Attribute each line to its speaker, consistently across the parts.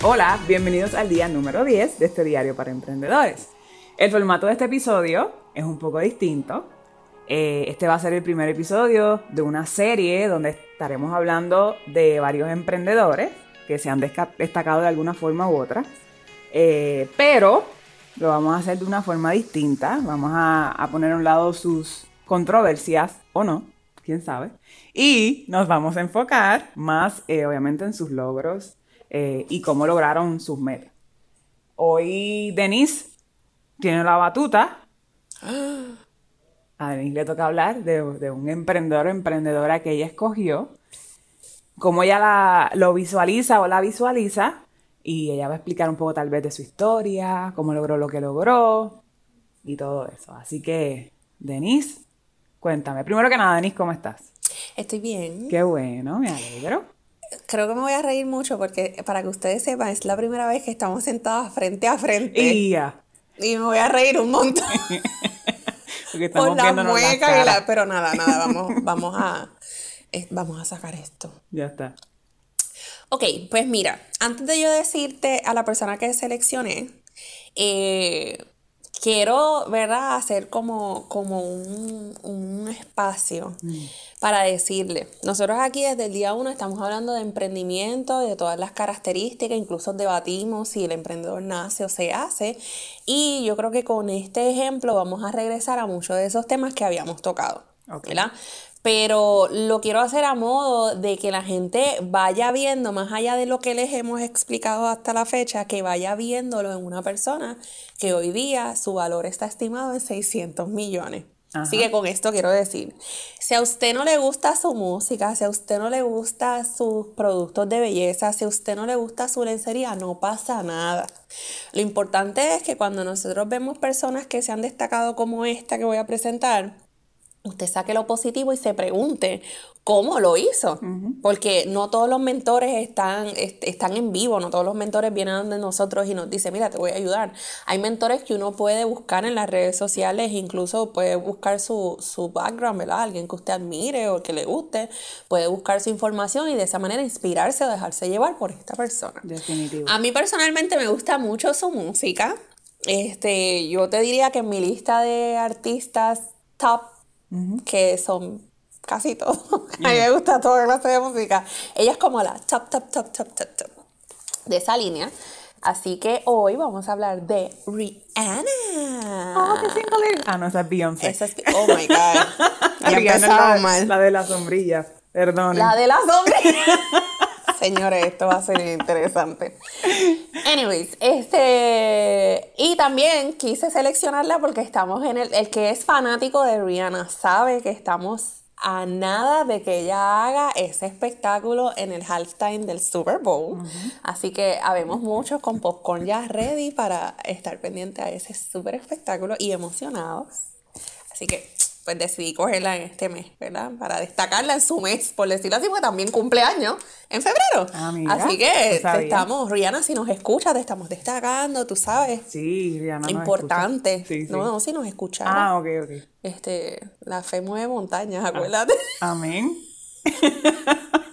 Speaker 1: Hola, bienvenidos al día número 10 de este diario para emprendedores. El formato de este episodio es un poco distinto. Eh, este va a ser el primer episodio de una serie donde estaremos hablando de varios emprendedores que se han destacado de alguna forma u otra. Eh, pero lo vamos a hacer de una forma distinta. Vamos a, poner a un lado sus controversias o no, quién sabe. Y nos vamos a enfocar más, eh, obviamente, en sus logros eh, y cómo lograron sus metas. Hoy Denise tiene la batuta. A Denise le toca hablar de, un emprendedor o emprendedora que ella escogió, cómo ella la, lo visualiza o la visualiza, y ella va a explicar un poco tal vez de su historia, cómo logró lo que logró y todo eso. Así que, Denise, cuéntame. Primero que nada, Denise, ¿cómo estás?
Speaker 2: Estoy bien.
Speaker 1: Qué bueno, me alegro
Speaker 2: creo que me voy a reír mucho porque para que ustedes sepan, es la primera vez que estamos sentadas frente a frente.
Speaker 1: Y
Speaker 2: me voy a reír un montón. Por la mueca y la... Pero nada, nada, vamos, vamos a... vamos a sacar esto.
Speaker 1: Ya está.
Speaker 2: Ok, pues mira, antes de yo decirte a la persona que seleccioné, eh, quiero, ¿verdad?, hacer como, como un, espacio mm. para decirle, nosotros aquí desde el día uno estamos hablando de emprendimiento, de todas las características, incluso debatimos si el emprendedor nace o se hace, y yo creo que con este ejemplo vamos a regresar a muchos de esos temas que habíamos tocado. ¿verdad? Pero lo quiero hacer a modo de que la gente vaya viendo, más allá de lo que les hemos explicado hasta la fecha, que vaya viéndolo en una persona que hoy día su valor está estimado en 600 millones. Así que con esto quiero decir, si a usted no le gusta su música, si a usted no le gusta sus productos de belleza, si a usted no le gusta su lencería, no pasa nada. Lo importante es que cuando nosotros vemos personas que se han destacado como esta que voy a presentar, usted saque lo positivo y se pregunte cómo lo hizo. Porque no todos los mentores están, están en vivo, no todos los mentores vienen de nosotros y nos dicen, mira, te voy a ayudar. Hay mentores que uno puede buscar en las redes sociales, incluso puede buscar su, su background, ¿verdad? Alguien que usted admire o que le guste, puede buscar su información y de esa manera inspirarse o dejarse llevar por esta persona.
Speaker 1: Definitivo.
Speaker 2: A mí personalmente me gusta mucho su música. Este, yo te diría que en mi lista de artistas top que son casi todos. A mí me gusta toda clase de música. Ella es como la top, top, top, top, top, top de esa línea. Así que hoy vamos a hablar de Rihanna.
Speaker 1: Oh, qué single Ah, no, esa es Beyoncé.
Speaker 2: Esa es, oh my God.
Speaker 1: ya la, mal. La de la sombrilla. Perdón.
Speaker 2: La de la sombrilla. Señores, esto va a ser interesante. Anyways, este. Y también quise seleccionarla porque estamos en el. El que es fanático de Rihanna sabe que estamos a nada de que ella haga ese espectáculo en el halftime del Super Bowl. Así que habemos muchos con popcorn ya ready para estar pendiente a ese super espectáculo y emocionados. Así que pues decidí cogerla en este mes, ¿verdad? Para destacarla en su mes, por decirlo así, porque también cumpleaños en febrero.
Speaker 1: Ah,
Speaker 2: así que estamos, Rihanna, si nos escucha, te estamos destacando, tú sabes.
Speaker 1: Sí, Rihanna.
Speaker 2: Importante. Sí, sí. No, no, si nos escucha.
Speaker 1: Ah, ok, ok.
Speaker 2: Este, la fe mueve montañas, ah, acuérdate.
Speaker 1: amén.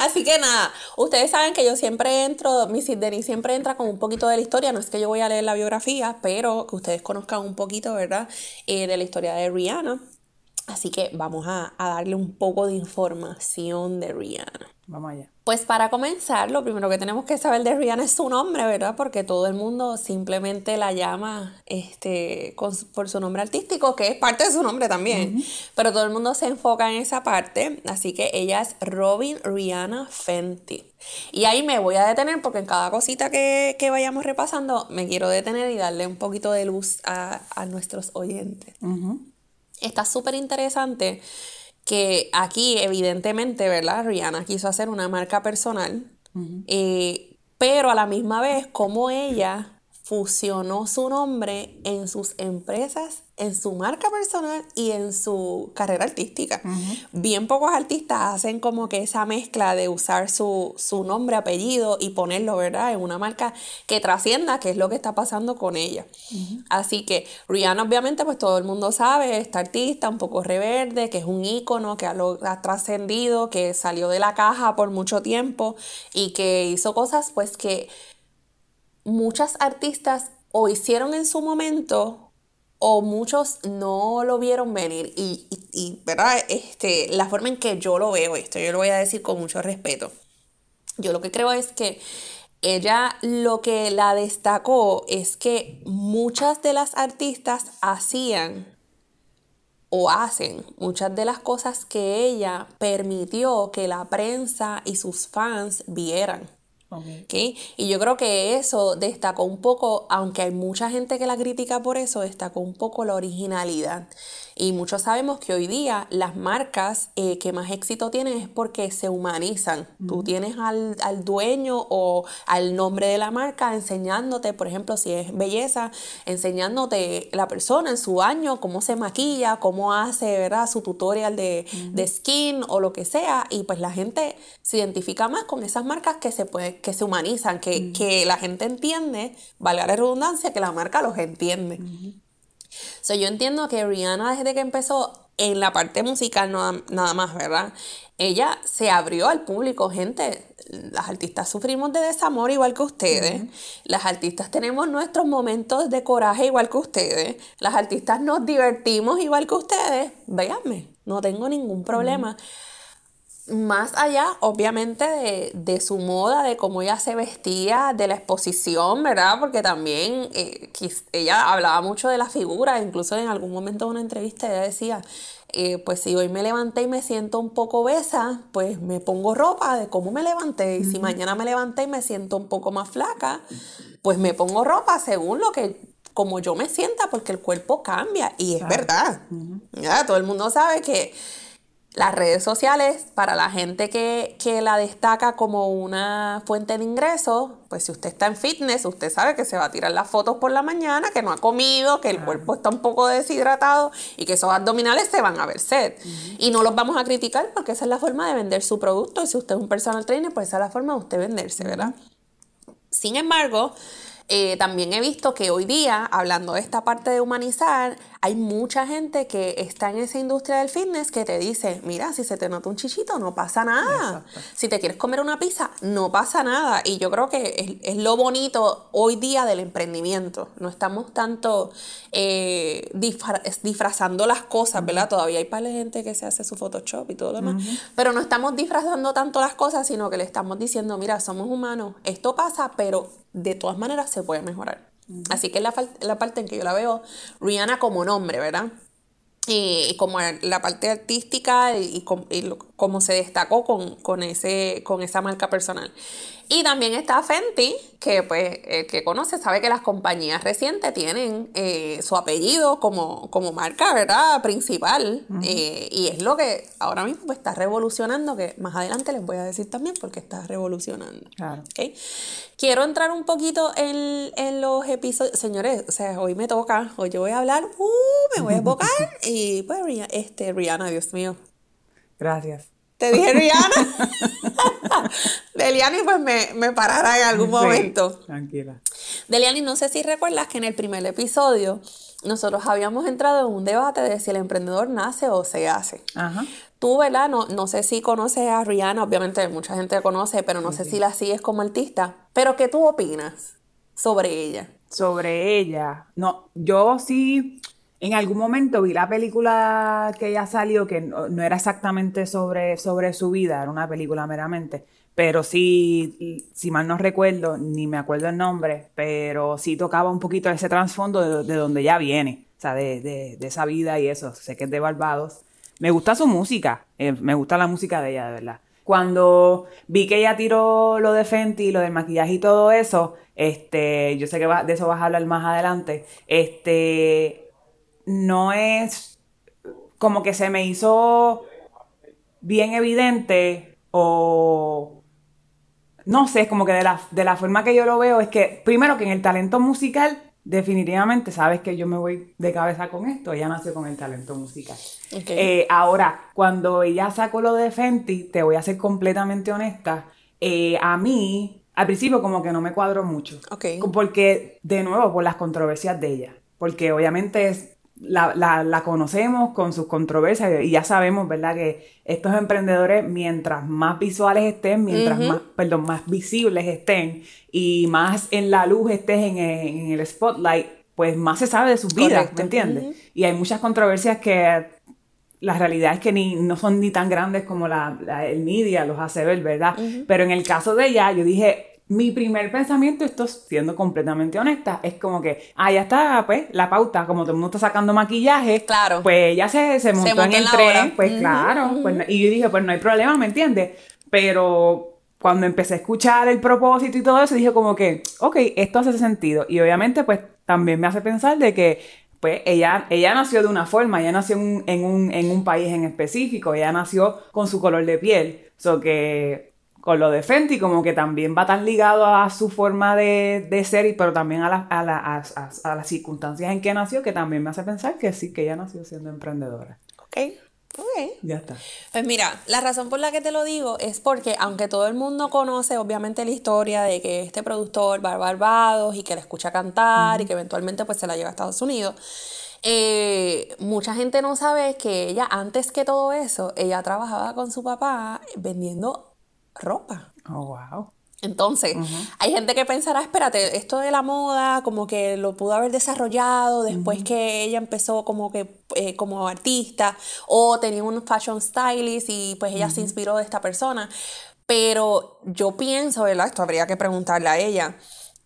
Speaker 2: Así que nada, ustedes saben que yo siempre entro, Mrs. Denis siempre entra con un poquito de la historia, no es que yo voy a leer la biografía, pero que ustedes conozcan un poquito, ¿verdad? Eh, de la historia de Rihanna. Así que vamos a, a darle un poco de información de Rihanna.
Speaker 1: Vamos allá.
Speaker 2: Pues para comenzar, lo primero que tenemos que saber de Rihanna es su nombre, ¿verdad? Porque todo el mundo simplemente la llama este, por su nombre artístico, que es parte de su nombre también. Pero todo el mundo se enfoca en esa parte. Así que ella es Robin Rihanna Fenty. Y ahí me voy a detener porque en cada cosita que, vayamos repasando me quiero detener y darle un poquito de luz a, nuestros oyentes. Está súper interesante que aquí evidentemente, ¿verdad? Rihanna quiso hacer una marca personal, eh, pero a la misma vez como ella fusionó su nombre en sus empresas, en su marca personal y en su carrera artística. Bien pocos artistas hacen como que esa mezcla de usar su, nombre, apellido y ponerlo, ¿verdad? En una marca que trascienda, que es lo que está pasando con ella. Así que Rihanna obviamente pues todo el mundo sabe, esta artista un poco reverde, que es un ícono, que ha, ha trascendido, que salió de la caja por mucho tiempo y que hizo cosas pues que muchas artistas o hicieron en su momento o muchos no lo vieron venir. Y, y, ¿verdad? Este, la forma en que yo lo veo esto, yo lo voy a decir con mucho respeto. Yo lo que creo es que ella lo que la destacó es que muchas de las artistas hacían o hacen muchas de las cosas que ella permitió que la prensa y sus fans vieran. Y yo creo que eso destacó un poco, aunque hay mucha gente que la critica por eso, destacó un poco la originalidad. Y muchos sabemos que hoy día las marcas eh, que más éxito tienen es porque se humanizan. Tú tienes al, dueño o al nombre de la marca enseñándote, por ejemplo, si es belleza, enseñándote la persona en su año, cómo se maquilla, cómo hace, ¿verdad? Su tutorial de, skin o lo que sea. Y pues la gente se identifica más con esas marcas que se, puede, que se humanizan, que, que la gente entiende, valga la redundancia, que la marca los entiende. So, yo entiendo que Rihanna desde que empezó en la parte musical nada, más, ¿verdad? Ella se abrió al público, gente. Las artistas sufrimos de desamor igual que ustedes. Las artistas tenemos nuestros momentos de coraje igual que ustedes. Las artistas nos divertimos igual que ustedes. Véanme, no tengo ningún problema más allá, obviamente, de, su moda, de cómo ella se vestía, de la exposición, ¿verdad? Porque también eh, ella hablaba mucho de la figura, incluso en algún momento de una entrevista ella decía, eh, pues si hoy me levanté y me siento un poco obesa, pues me pongo ropa de cómo me levanté. Y si mañana me levanté y me siento un poco más flaca, pues me pongo ropa según lo que como yo me sienta, porque el cuerpo cambia. Y es verdad. ya, todo el mundo sabe que las redes sociales, para la gente que, la destaca como una fuente de ingresos, pues si usted está en fitness, usted sabe que se va a tirar las fotos por la mañana, que no ha comido, que el cuerpo está un poco deshidratado y que esos abdominales se van a ver sed. Y no los vamos a criticar porque esa es la forma de vender su producto. Y si usted es un personal trainer, pues esa es la forma de usted venderse, ¿verdad? Sin embargo, eh, también he visto que hoy día, hablando de esta parte de humanizar, hay mucha gente que está en esa industria del fitness que te dice, mira, si se te nota un chichito, no pasa nada. Si te quieres comer una pizza, no pasa nada. Y yo creo que es, lo bonito hoy día del emprendimiento. No estamos tanto eh, disfrazando las cosas, ¿verdad? Todavía hay para gente que se hace su Photoshop y todo lo demás. Pero no estamos disfrazando tanto las cosas, sino que le estamos diciendo, mira, somos humanos, esto pasa, pero de todas maneras se puede mejorar. Así que es la, la, parte en que yo la veo Rihanna como nombre, ¿verdad? Y como la parte artística y, cómo se destacó con, con, ese, con esa marca personal. Y también está Fenty, que pues el que conoce sabe que las compañías recientes tienen eh, su apellido como, como marca, ¿verdad? Principal. Eh, y es lo que ahora mismo pues, está revolucionando, que más adelante les voy a decir también porque está revolucionando. Claro. Quiero entrar un poquito en, en, los episodios. Señores, o sea, hoy me toca, hoy yo voy a hablar, uh, me voy a evocar. Y pues este, Rihanna, Dios mío.
Speaker 1: Gracias.
Speaker 2: Te dije Rihanna. Deliani, pues me, me parará en algún momento.
Speaker 1: tranquila.
Speaker 2: Deliani, no sé si recuerdas que en el primer episodio nosotros habíamos entrado en un debate de si el emprendedor nace o se hace. Ajá. Tú, ¿verdad? No, no sé si conoces a Rihanna, obviamente mucha gente la conoce, pero no sé si la sigues como artista. Pero, ¿qué tú opinas sobre ella?
Speaker 1: Sobre ella. No, yo sí En algún momento vi la película que ella salió, que no, no era exactamente sobre, sobre su vida, era una película meramente, pero sí, si mal no recuerdo, ni me acuerdo el nombre, pero sí tocaba un poquito ese trasfondo de, de donde ella viene, o sea, de, de, de, esa vida y eso. Sé que es de Barbados. Me gusta su música, eh, me gusta la música de ella, de verdad. Cuando vi que ella tiró lo de Fenty, lo del maquillaje y todo eso, este, yo sé que va, de eso vas a hablar más adelante, este, no es como que se me hizo bien evidente o no sé, es como que de la, de la forma que yo lo veo es que, primero que en el talento musical, definitivamente sabes que yo me voy de cabeza con esto, ella nació con el talento musical. Okay. Eh, ahora, cuando ella sacó lo de Fenty, te voy a ser completamente honesta, eh, a mí, al principio como que no me cuadró mucho.
Speaker 2: Okay.
Speaker 1: Porque, de nuevo, por las controversias de ella. Porque obviamente es la, la, la, conocemos con sus controversias y ya sabemos, ¿verdad? Que estos emprendedores, mientras más visuales estén, mientras uh -huh. más, perdón, más visibles estén y más en la luz estés en el, en el spotlight, pues más se sabe de sus vidas. ¿me entiendes?
Speaker 2: Uh -huh.
Speaker 1: Y hay muchas controversias que la realidad es que ni, no son ni tan grandes como la, la el media los hace ver, ¿verdad? Uh -huh. Pero en el caso de ella, yo dije, mi primer pensamiento, esto siendo completamente honesta, es como que, ah, ya está, pues, la pauta, como todo el mundo está sacando maquillaje,
Speaker 2: claro.
Speaker 1: pues ya se, se montó, se en el tren, hora. pues uh -huh, claro, pues, y yo dije, pues no hay problema, ¿me entiendes? Pero cuando empecé a escuchar el propósito y todo eso, dije como que, ok, esto hace sentido, y obviamente, pues, también me hace pensar de que pues ella, ella nació de una forma, ella nació en, en, un, en un país en específico, ella nació con su color de piel, so que con lo de Fenty, como que también va tan ligado a su forma de, de ser, pero también a, la, a, la, a, las circunstancias en que nació, que también me hace pensar que sí, que ella nació siendo emprendedora.
Speaker 2: Ok. Okay.
Speaker 1: Ya está.
Speaker 2: Pues mira, la razón por la que te lo digo es porque aunque todo el mundo conoce obviamente la historia de que este productor va a Barbados y que la escucha cantar uh -huh. y que eventualmente pues se la lleva a Estados Unidos, eh, mucha gente no sabe que ella antes que todo eso, ella trabajaba con su papá vendiendo ropa.
Speaker 1: Oh, wow.
Speaker 2: Entonces, uh -huh. hay gente que pensará, espérate, esto de la moda como que lo pudo haber desarrollado después uh -huh. que ella empezó como que eh, como artista o tenía un fashion stylist y pues ella uh -huh. se inspiró de esta persona. Pero yo pienso, ¿verdad? Esto habría que preguntarle a ella,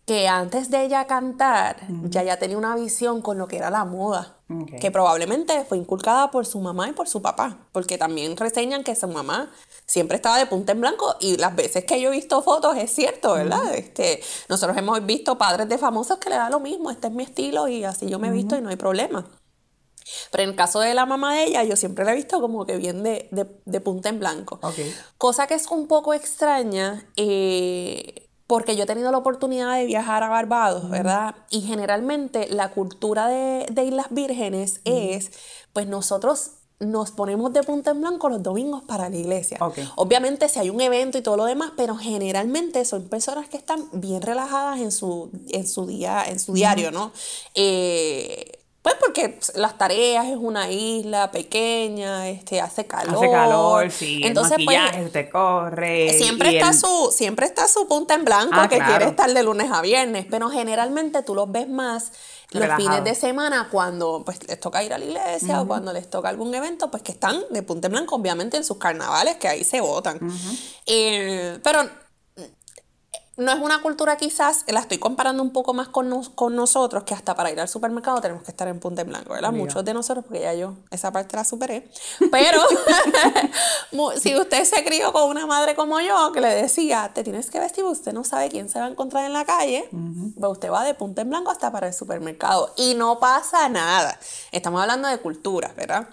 Speaker 2: que antes de ella cantar, ya ya tenía una visión con lo que era la moda. Okay. Que probablemente fue inculcada por su mamá y por su papá, porque también reseñan que su mamá siempre estaba de punta en blanco y las veces que yo he visto fotos es cierto, ¿verdad? Uh -huh. este, nosotros hemos visto padres de famosos que le da lo mismo, este es mi estilo y así yo me he visto uh -huh. y no hay problema. Pero en el caso de la mamá de ella, yo siempre la he visto como que bien de, de, de punta en blanco.
Speaker 1: Okay.
Speaker 2: Cosa que es un poco extraña. Eh, porque yo he tenido la oportunidad de viajar a Barbados, ¿verdad? Y generalmente la cultura de, de Islas Vírgenes es, pues nosotros nos ponemos de punta en blanco los domingos para la iglesia.
Speaker 1: Okay.
Speaker 2: Obviamente si hay un evento y todo lo demás, pero generalmente son personas que están bien relajadas en su, en su día, en su diario, ¿no? Eh, pues porque las tareas es una isla pequeña, este, hace calor.
Speaker 1: Hace calor, sí. Entonces, el pues, maquillaje pues, te corre.
Speaker 2: Siempre está, el... su, siempre está su punta en blanco ah, que claro. quiere estar de lunes a viernes, pero generalmente tú los ves más los fines de semana cuando pues les toca ir a la iglesia uh -huh. o cuando les toca algún evento, pues que están de punta en blanco, obviamente en sus carnavales, que ahí se votan. Uh -huh. eh, pero no es una cultura quizás, la estoy comparando un poco más con, nos, con nosotros, que hasta para ir al supermercado tenemos que estar en punta en blanco, ¿verdad? Mira. Muchos de nosotros, porque ya yo esa parte la superé. Pero si usted se crió con una madre como yo, que le decía, te tienes que vestir, usted no sabe quién se va a encontrar en la calle, uh -huh. pues usted va de punta en blanco hasta para el supermercado. Y no pasa nada. Estamos hablando de cultura, ¿verdad?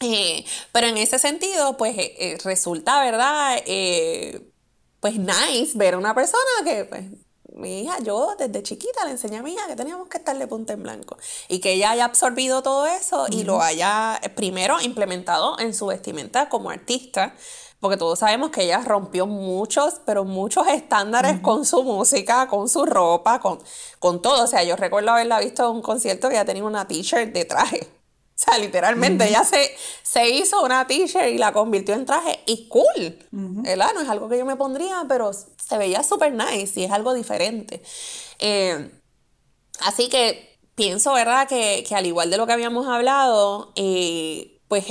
Speaker 2: Eh, pero en ese sentido, pues eh, eh resulta, ¿verdad? Eh, pues nice ver a una persona que, pues, mi hija, yo desde chiquita le enseñé a mi hija que teníamos que estar de punta en blanco y que ella haya absorbido todo eso uh -huh. y lo haya eh, primero implementado en su vestimenta como artista, porque todos sabemos que ella rompió muchos, pero muchos estándares uh -huh. con su música, con su ropa, con, con todo. O sea, yo recuerdo haberla visto en un concierto que ella tenía una t-shirt de traje. O sea, literalmente, uh -huh. ella se, se hizo una t-shirt y la convirtió en traje y cool, uh -huh. ¿verdad? No es algo que yo me pondría, pero se veía súper nice y es algo diferente. Eh, así que pienso, ¿verdad? Que, que, al igual de lo que habíamos hablado, eh, pues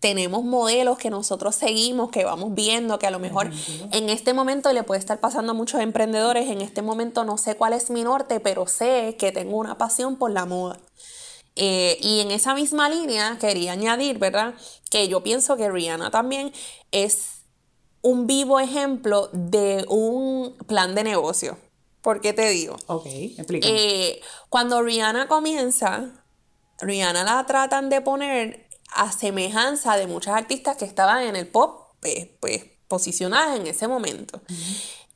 Speaker 2: tenemos modelos que nosotros seguimos, que vamos viendo, que a lo mejor en este momento le puede estar pasando a muchos emprendedores, en este momento no sé cuál es mi norte, pero sé que tengo una pasión por la moda. Eh, y en esa misma línea quería añadir, ¿verdad? Que yo pienso que Rihanna también es un vivo ejemplo de un plan de negocio. ¿Por qué te digo?
Speaker 1: Ok, explícame.
Speaker 2: Eh, cuando Rihanna comienza, Rihanna la tratan de poner a semejanza de muchas artistas que estaban en el pop, pues, pues posicionadas en ese momento.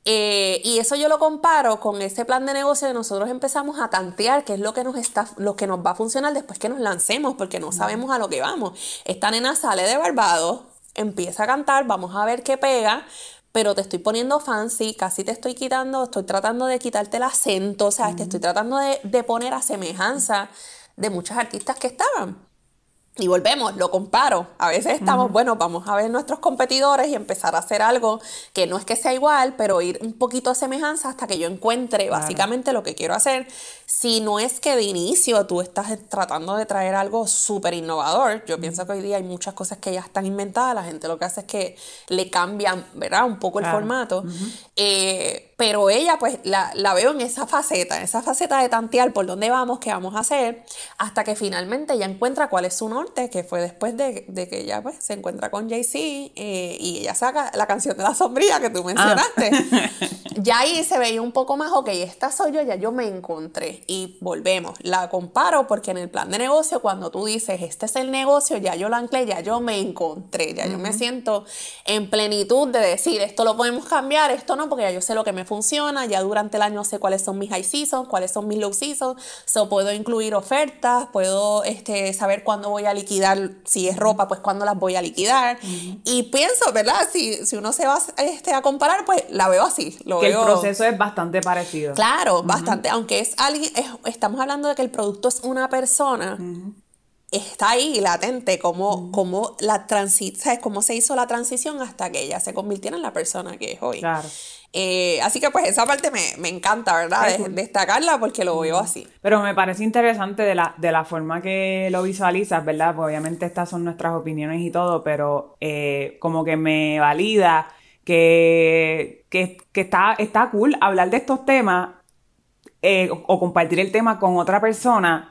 Speaker 2: Eh, y eso yo lo comparo con ese plan de negocio de nosotros empezamos a tantear qué es lo que nos está, lo que nos va a funcionar después que nos lancemos, porque no sabemos a lo que vamos. Esta nena sale de Barbados, empieza a cantar, vamos a ver qué pega, pero te estoy poniendo fancy, casi te estoy quitando, estoy tratando de quitarte el acento, o sea, te estoy tratando de, de poner a semejanza de muchas artistas que estaban. Y volvemos, lo comparo. A veces estamos, bueno, vamos a ver nuestros competidores y empezar a hacer algo que no es que sea igual, pero ir un poquito a semejanza hasta que yo encuentre básicamente lo que quiero hacer. Si no es que de inicio tú estás tratando de traer algo súper innovador, yo pienso que hoy día hay muchas cosas que ya están inventadas, la gente lo que hace es que le cambian, ¿verdad? Un poco el formato. eh, pero ella, pues, la, la, veo en esa faceta, en esa faceta de tantear por dónde vamos, qué vamos a hacer, hasta que finalmente ella encuentra cuál es su norte, que fue después de, de que ella pues, se encuentra con Jay-Z eh, y ella saca la canción de la sombrilla que tú mencionaste. Ah. ya ahí se veía un poco más, ok, esta soy yo, ya yo me encontré. Y volvemos, la comparo porque en el plan de negocio, cuando tú dices, este es el negocio, ya yo lo anclé, ya yo me encontré, ya yo me siento en plenitud de decir, esto lo podemos cambiar, esto no, porque ya yo sé lo que me funciona, ya durante el año sé cuáles son mis high seasons, cuáles son mis low seasons, so puedo incluir ofertas, puedo este, saber cuándo voy a liquidar, si es ropa, pues cuándo las voy a liquidar. Uh -huh. Y pienso, ¿verdad? Si, si uno se va este, a comparar, pues la veo así. Lo
Speaker 1: que
Speaker 2: veo...
Speaker 1: el proceso es bastante parecido.
Speaker 2: Claro, uh -huh. bastante. Aunque es alguien, es, estamos hablando de que el producto es una persona. Uh -huh está ahí latente cómo, mm. cómo la transi ¿sabes? cómo se hizo la transición hasta que ella se convirtiera en la persona que es hoy.
Speaker 1: Claro.
Speaker 2: Eh, así que pues esa parte me, me encanta, ¿verdad? De, destacarla porque lo veo así.
Speaker 1: Pero me parece interesante de la, de la forma que lo visualizas, ¿verdad? Pues obviamente estas son nuestras opiniones y todo, pero eh, como que me valida que, que, que está, está cool hablar de estos temas eh, o compartir el tema con otra persona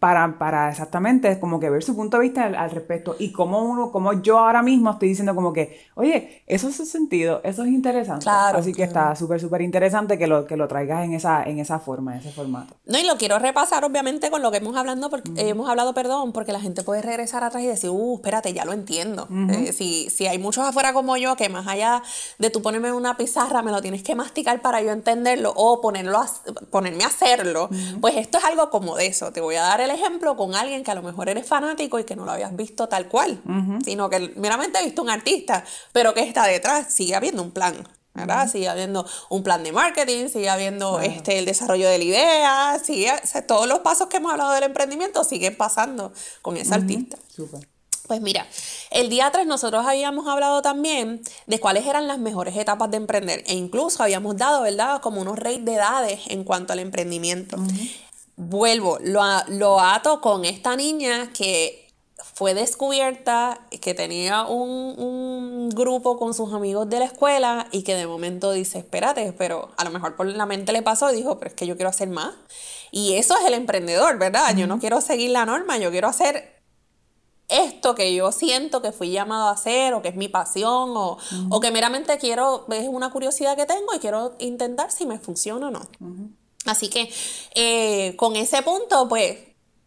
Speaker 1: para, para exactamente como que ver su punto de vista al, al, respecto y cómo uno, como yo ahora mismo estoy diciendo como que, oye, eso hace sentido, eso es interesante.
Speaker 2: Claro,
Speaker 1: Así que
Speaker 2: claro.
Speaker 1: está súper, súper interesante que lo, que lo traigas en esa, en esa forma, en ese formato.
Speaker 2: No, y lo quiero repasar obviamente con lo que hemos hablando, porque, uh -huh. hemos hablado, perdón, porque la gente puede regresar atrás y decir, uh, espérate, ya lo entiendo. Uh -huh. eh, si, si hay muchos afuera como yo que más allá de tú ponerme una pizarra, me lo tienes que masticar para yo entenderlo o ponerlo a, ponerme a hacerlo, uh -huh. pues esto es algo como de eso. Te voy a dar el ejemplo con alguien que a lo mejor eres fanático y que no lo habías visto tal cual, uh -huh. sino que meramente he visto un artista, pero que está detrás, sigue habiendo un plan. ¿verdad? Uh -huh. Sigue habiendo un plan de marketing, sigue habiendo uh -huh. este, el desarrollo de la idea, sigue, o sea, todos los pasos que hemos hablado del emprendimiento siguen pasando con ese artista.
Speaker 1: Super.
Speaker 2: Pues mira, el día 3 nosotros habíamos hablado también de cuáles eran las mejores etapas de emprender e incluso habíamos dado, ¿verdad? Como unos rates de edades en cuanto al emprendimiento. Uh -huh vuelvo, lo, lo ato con esta niña que fue descubierta, que tenía un, un, grupo con sus amigos de la escuela y que de momento dice, espérate, pero a lo mejor por la mente le pasó y dijo, pero es que yo quiero hacer más. Y eso es el emprendedor, ¿verdad? Yo no quiero seguir la norma, yo quiero hacer esto que yo siento que fui llamado a hacer o que es mi pasión o, uh -huh. o que meramente quiero, es una curiosidad que tengo y quiero intentar si me funciona o no. Uh -huh. Así que eh, con ese punto, pues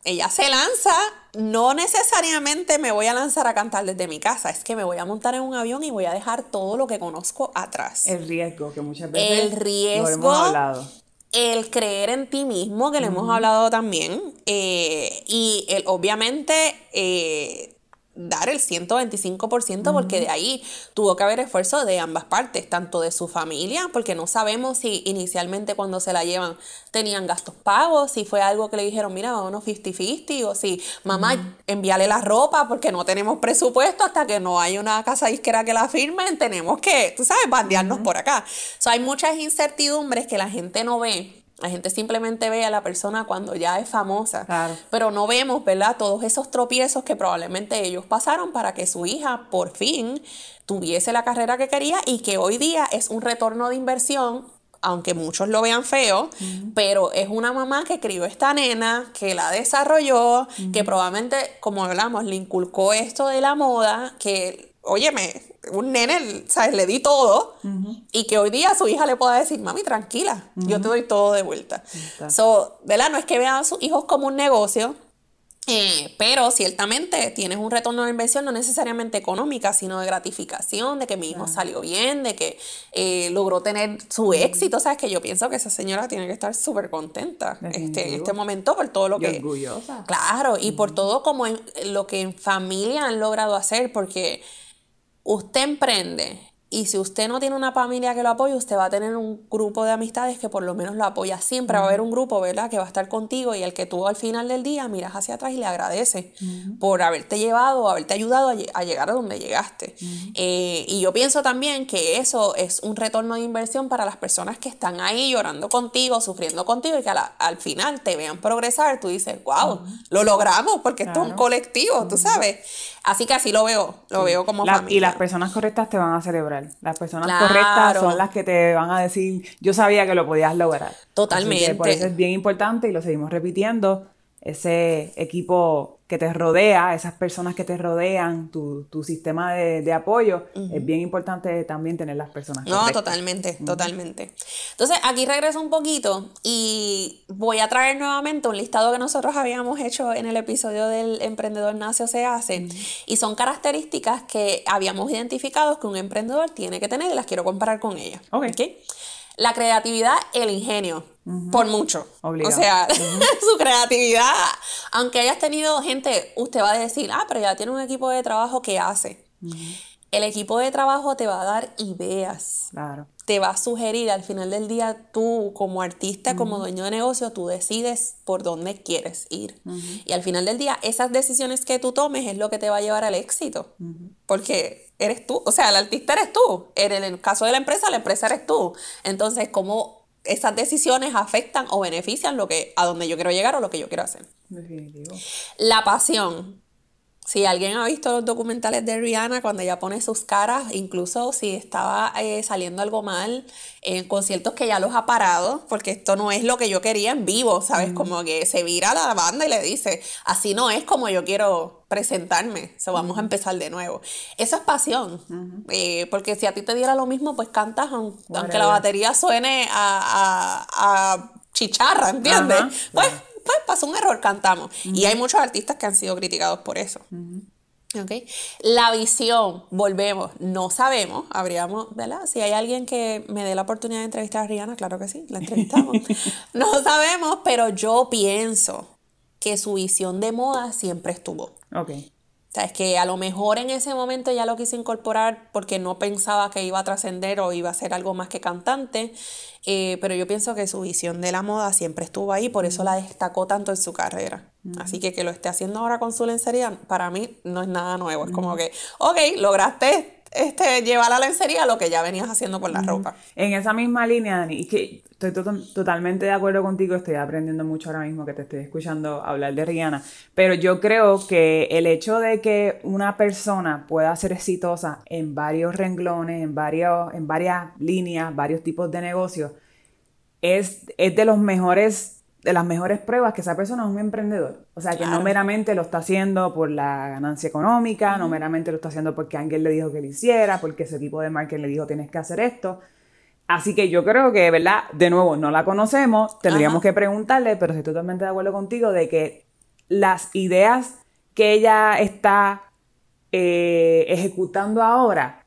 Speaker 2: ella se lanza, no necesariamente me voy a lanzar a cantar desde mi casa, es que me voy a montar en un avión y voy a dejar todo lo que conozco atrás.
Speaker 1: El riesgo, que muchas veces
Speaker 2: el riesgo,
Speaker 1: lo hemos hablado.
Speaker 2: El creer en ti mismo, que le uh -huh. hemos hablado también, eh, y el, obviamente eh, dar el 125% uh -huh. porque de ahí tuvo que haber esfuerzo de ambas partes, tanto de su familia, porque no sabemos si inicialmente cuando se la llevan tenían gastos pagos, si fue algo que le dijeron, mira, vámonos 50-50, o si mamá, uh -huh. envíale la ropa porque no tenemos presupuesto hasta que no hay una casa disquera que la firmen, tenemos que, tú sabes, bandearnos uh -huh. por acá. So, hay muchas incertidumbres que la gente no ve La gente simplemente ve a la persona cuando ya es famosa, pero no vemos, ¿verdad? Todos esos tropiezos que probablemente ellos pasaron para que su hija por fin tuviese la carrera que quería y que hoy día es un retorno de inversión aunque muchos lo vean feo, pero es una mamá que crió esta nena, que la desarrolló, que probablemente, como hablamos, le inculcó esto de la moda, que, óyeme, un nene, ¿sabes? Le di todo y que hoy día su hija le pueda decir, mami, tranquila, yo te doy todo de vuelta. So, ¿verdad? No es que vean a sus hijos como un negocio, eh, pero ciertamente tienes un retorno de inversión no necesariamente económica, sino de gratificación, de que mi hijo salió bien, de que eh, logró tener su éxito. Sabes que yo pienso que esa señora tiene que estar súper contenta este, en este momento por todo lo que...
Speaker 1: orgullosa.
Speaker 2: Claro, y por todo como lo que en familia han logrado hacer, porque usted emprende y si usted no tiene una familia que lo apoye, usted va a tener un grupo de amistades que por lo menos lo apoya. Siempre va a haber un grupo, ¿verdad?, que va a estar contigo y el que tú al final del día miras hacia atrás y le agradeces por haberte llevado, haberte ayudado a, llegar a donde llegaste. Eh, y yo pienso también que eso es un retorno de inversión para las personas que están ahí llorando contigo, sufriendo contigo y que al final te vean progresar. Tú dices, wow, lo logramos porque esto es un colectivo, tú sabes. Así que así lo veo, lo veo como familia.
Speaker 1: Y las personas correctas te van a celebrar. Las personas correctas son las que te van a decir, yo sabía que lo podías lograr.
Speaker 2: Totalmente.
Speaker 1: por eso es bien importante y lo seguimos repitiendo ese equipo que te rodea, esas personas que te rodean, tu, sistema de, apoyo, es bien importante también tener las personas.
Speaker 2: No, totalmente, totalmente. Entonces, aquí regreso un poquito y voy a traer nuevamente un listado que nosotros habíamos hecho en el episodio del Emprendedor Nace o se hace, y son características que habíamos identificado que un emprendedor tiene que tener y las quiero comparar con ellas.
Speaker 1: Ok.
Speaker 2: La creatividad, el ingenio. Por mucho. O sea, su creatividad. Aunque hayas tenido gente, usted va a decir, ah, pero ya tiene un equipo de trabajo que hace. El equipo de trabajo te va a dar ideas.
Speaker 1: Claro.
Speaker 2: Te va a sugerir, al final del día, tú como artista, como dueño de negocio, tú decides por dónde quieres ir. Y al final del día, esas decisiones que tú tomes es lo que te va a llevar al éxito. Porque eres tú, o sea, el artista eres tú. En el caso de la empresa, la empresa eres tú. Entonces, ¿cómo esas decisiones afectan o benefician lo que, a donde yo quiero llegar o lo que yo quiero hacer.
Speaker 1: Definitivo.
Speaker 2: La pasión. Si alguien ha visto los documentales de Rihanna, cuando ella pone sus caras, incluso si estaba eh, saliendo algo mal en conciertos que ya los ha parado, porque esto no es lo que yo quería en vivo, ¿sabes? Como que se vira la banda y le dice, así no es como yo quiero presentarme, so, vamos a empezar de nuevo. Eso es pasión, eh, porque si a ti te diera lo mismo, pues cantas aunque la batería suene a, a, chicharra, ¿entiendes? Pues pues pasó un error, cantamos. Y hay muchos artistas que han sido criticados por eso. Okay. La visión, volvemos, no sabemos, habríamos, ¿verdad? Si hay alguien que me dé la oportunidad de entrevistar a Rihanna, claro que sí, la entrevistamos. no sabemos, pero yo pienso que su visión de moda siempre estuvo.
Speaker 1: Ok.
Speaker 2: O sea, es que a lo mejor en ese momento ya lo quise incorporar porque no pensaba que iba a trascender o iba a ser algo más que cantante, eh, pero yo pienso que su visión de la moda siempre estuvo ahí, por eso la destacó tanto en su carrera. Así que que lo esté haciendo ahora con su lencería, para mí no es nada nuevo. Es como que, ok, lograste este, llevar a la lencería lo que ya venías haciendo con la ropa.
Speaker 1: En esa misma línea, Dani, y que estoy totalmente de acuerdo contigo, estoy aprendiendo mucho ahora mismo que te estoy escuchando hablar de Rihanna, pero yo creo que el hecho de que una persona pueda ser exitosa en varios renglones, en, varios, en varias líneas, varios tipos de negocios, es, es de los mejores de las mejores pruebas que esa persona es un emprendedor. O sea, que no meramente lo está haciendo por la ganancia económica, no meramente lo está haciendo porque alguien le dijo que lo hiciera, porque ese tipo de marketing le dijo tienes que hacer esto. Así que yo creo que, ¿verdad? De nuevo, no la conocemos, tendríamos que preguntarle, pero estoy totalmente de acuerdo contigo de que las ideas que ella está eh, ejecutando ahora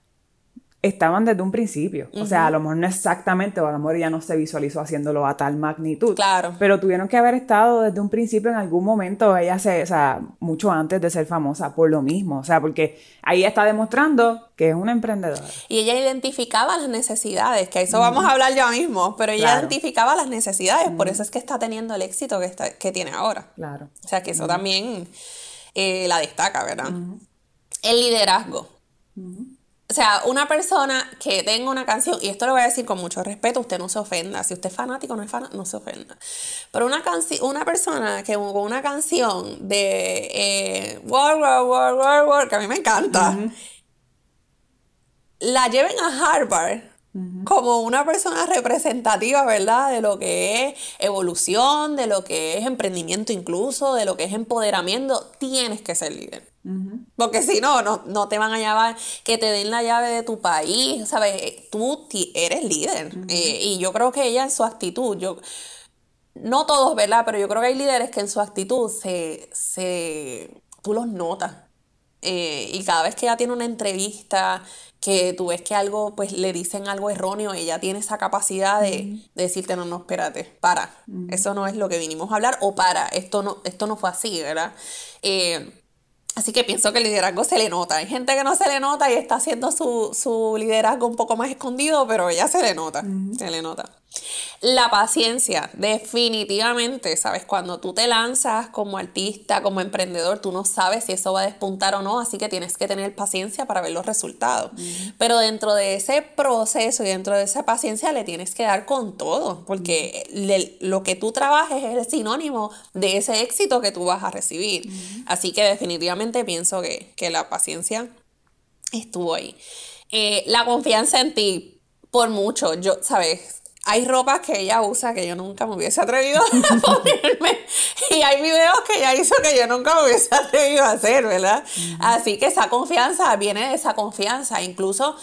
Speaker 1: estaban desde un principio. O sea, a lo mejor no exactamente, o a lo mejor ya no se visualizó haciéndolo a tal magnitud.
Speaker 2: Claro.
Speaker 1: Pero tuvieron que haber estado desde un principio en algún momento, ella se, o sea, mucho antes de ser famosa, por lo mismo. O sea, porque ahí está demostrando que es una emprendedora.
Speaker 2: Y ella identificaba las necesidades, que a eso vamos a hablar ya mismo, pero ella identificaba las necesidades, por eso es que está teniendo el éxito que, está, que tiene ahora.
Speaker 1: Claro.
Speaker 2: O sea, que eso también eh, la destaca, ¿verdad? El liderazgo. O sea, una persona que tenga una canción, y esto lo voy a decir con mucho respeto, usted no se ofenda. Si usted es fanático no es fanático, no se ofenda. Pero una, una persona que con una canción de eh, World, World, World, World, World, que a mí me encanta, la lleven a Harvard como una persona representativa, ¿verdad? De lo que es evolución, de lo que es emprendimiento incluso, de lo que es empoderamiento, tienes que ser líder. Porque si no, no, te van a llevar que te den la llave de tu país, ¿sabes? Tú eres líder. Eh, y yo creo que ella en su actitud, yo, no todos, ¿verdad? Pero yo creo que hay líderes que en su actitud se, se tú los notas. Eh, y cada vez que ella tiene una entrevista, que tú ves que algo, pues le dicen algo erróneo, ella tiene esa capacidad de, decirte, no, no, espérate, para, eso no es lo que vinimos a hablar, o para, esto no, esto no fue así, ¿verdad? Eh, Así que pienso que el liderazgo se le nota. Hay gente que no se le nota y está haciendo su, liderazgo un poco más escondido, pero ella se le nota, se le nota. La paciencia, definitivamente, ¿sabes? Cuando tú te lanzas como artista, como emprendedor, tú no sabes si eso va a despuntar o no, así que tienes que tener paciencia para ver los resultados. Pero dentro de ese proceso y dentro de esa paciencia le tienes que dar con todo, porque lo que tú trabajes es el sinónimo de ese éxito que tú vas a recibir. Así que definitivamente pienso que, la paciencia estuvo ahí. Eh, la confianza en ti, por mucho, yo, ¿sabes? Hay ropa que ella usa que yo nunca me hubiese atrevido a ponerme. Y hay videos que ella hizo que yo nunca me hubiese atrevido a hacer, ¿verdad? Así que esa confianza viene de esa confianza. Incluso,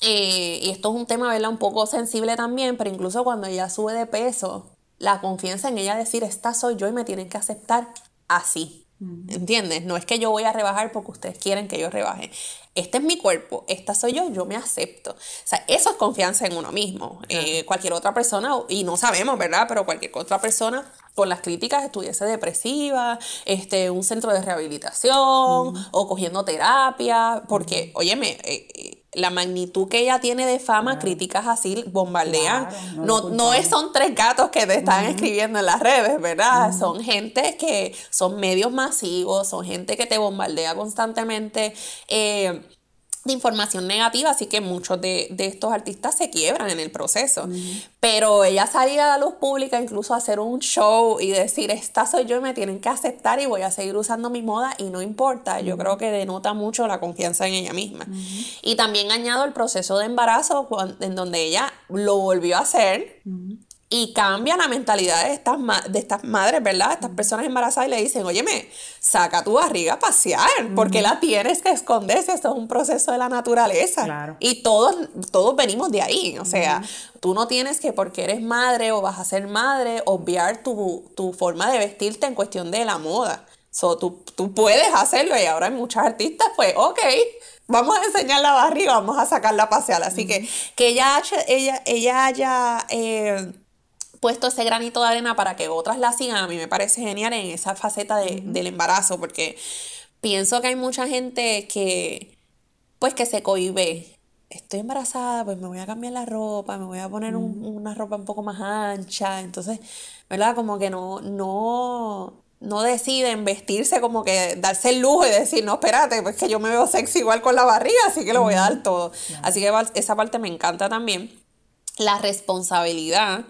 Speaker 2: eh, y esto es un tema, ¿verdad? Un poco sensible también, pero incluso cuando ella sube de peso, la confianza en ella decir, esta soy yo y me tienen que aceptar así. ¿Entiendes? No es que yo voy a rebajar porque ustedes quieren que yo rebaje. Este es mi cuerpo, esta soy yo, yo me acepto. O sea, eso es confianza en uno mismo. Eh, cualquier otra persona, y no sabemos, ¿verdad? Pero cualquier otra persona con las críticas estuviese depresiva, este, un centro de rehabilitación o cogiendo terapia, porque, óyeme, eh, eh, la magnitud que ella tiene de fama, críticas así bombardean. no, no, son tres gatos que te están escribiendo en las redes, ¿verdad? Son gente que son medios masivos, son gente que te bombardea constantemente. Eh, de información negativa, así que muchos de, estos artistas se quiebran en el proceso. Pero ella salía a la luz pública, incluso a hacer un show y decir, esta soy yo y me tienen que aceptar y voy a seguir usando mi moda y no importa. Yo creo que denota mucho la confianza en ella misma. Y también añado el proceso de embarazo, en donde ella lo volvió a hacer y cambia la mentalidad de estas, de estas madres, ¿verdad? Estas personas embarazadas y le dicen, óyeme, saca tu barriga a pasear, porque la tienes que esconder si esto es un proceso de la naturaleza. Y todos, todos venimos de ahí, o sea, tú no tienes que porque eres madre o vas a ser madre, obviar tu, tu forma de vestirte en cuestión de la moda. So, tú, tú puedes hacerlo y ahora hay muchas artistas, pues, ok, vamos a enseñar la barriga, vamos a sacarla a pasear. Así que que ella, ella, ella haya... Eh, puesto ese granito de arena para que otras la sigan, a mí me parece genial en esa faceta del embarazo, porque pienso que hay mucha gente que, pues, que se cohibe. Estoy embarazada, pues me voy a cambiar la ropa, me voy a poner una ropa un poco más ancha, entonces, ¿verdad? Como que no, no, no deciden vestirse como que darse el lujo y decir, no, espérate, pues que yo me veo sexy igual con la barriga, así que lo voy a dar todo. Así que esa parte me encanta también la responsabilidad.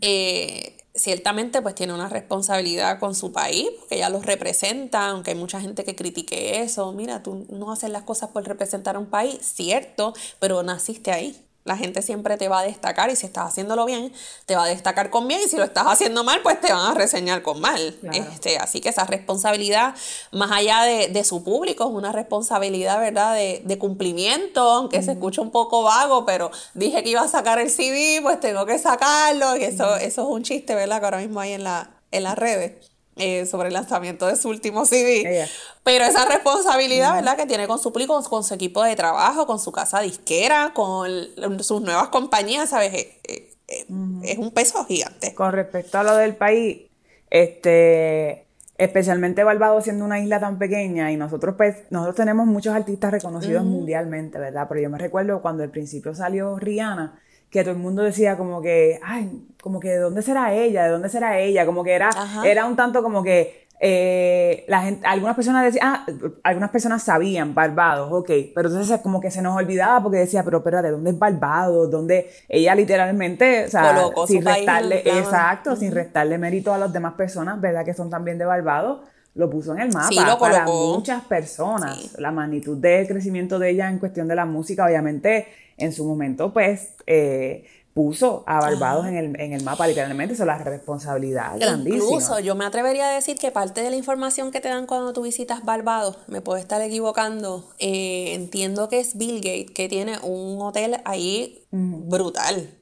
Speaker 2: Eh, ciertamente pues tiene una responsabilidad con su país, porque ella los representa, aunque hay mucha gente que critique eso, mira, tú no haces las cosas por representar a un país, cierto, pero naciste ahí. La gente siempre te va a destacar y si estás haciéndolo bien, te va a destacar con bien y si lo estás haciendo mal, pues te van a reseñar con mal. Este, así que esa responsabilidad, más allá de, su público, es una responsabilidad, ¿verdad?, de, cumplimiento, aunque se escucha un poco vago, pero dije que iba a sacar el CD, pues tengo que sacarlo y eso, eso es un chiste, ¿verdad?, que ahora mismo hay en, la, en las redes. Eh, sobre el lanzamiento de su último CD. Pero esa responsabilidad, ¿verdad?, que tiene con su público, con, su equipo de trabajo, con su casa disquera, con sus nuevas compañías, ¿sabes? Eh, eh, es un peso gigante.
Speaker 1: Con respecto a lo del país, este especialmente Barbados siendo una isla tan pequeña y nosotros pues nosotros tenemos muchos artistas reconocidos mundialmente, ¿verdad? Pero yo me recuerdo cuando al principio salió Rihanna, que todo el mundo decía como que, ay, como que de dónde será ella, de dónde será ella, como que era, era un tanto como que eh, la gente, algunas personas decían, ah, algunas personas sabían Barbados, ok, pero entonces como que se nos olvidaba porque decía, pero espérate, ¿dónde es Barbados? ¿Dónde ella literalmente, o sea, sin restarle, exacto, sin restarle mérito a las demás personas, ¿verdad? Que son también de Barbados, lo puso en el mapa para muchas personas. La magnitud del crecimiento de ella en cuestión de la música, obviamente, en su momento, pues, eh, puso a Barbados en el, en el, mapa, literalmente, eso es la responsabilidad grandísima.
Speaker 2: Incluso yo me atrevería a decir que parte de la información que te dan cuando tú visitas Barbados, me puedo estar equivocando, eh, entiendo que es Bill Gates, que tiene un hotel ahí brutal.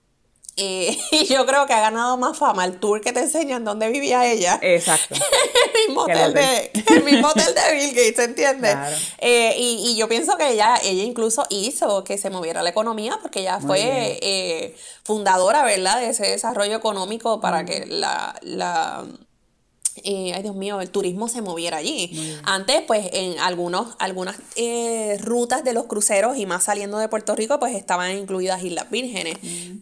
Speaker 2: Eh, y yo creo que ha ganado más fama el tour que te enseñan dónde vivía ella.
Speaker 1: Exacto.
Speaker 2: el, mismo hotel de, el mismo hotel de Bill Gates, ¿entiendes? Eh, y, y, yo pienso que ella, ella incluso hizo que se moviera la economía porque ella fue eh, fundadora, ¿verdad?, de ese desarrollo económico para que la, la eh, ay Dios mío, el turismo se moviera allí. Antes, pues en algunos, algunas eh, rutas de los cruceros y más saliendo de Puerto Rico, pues estaban incluidas Islas Vírgenes.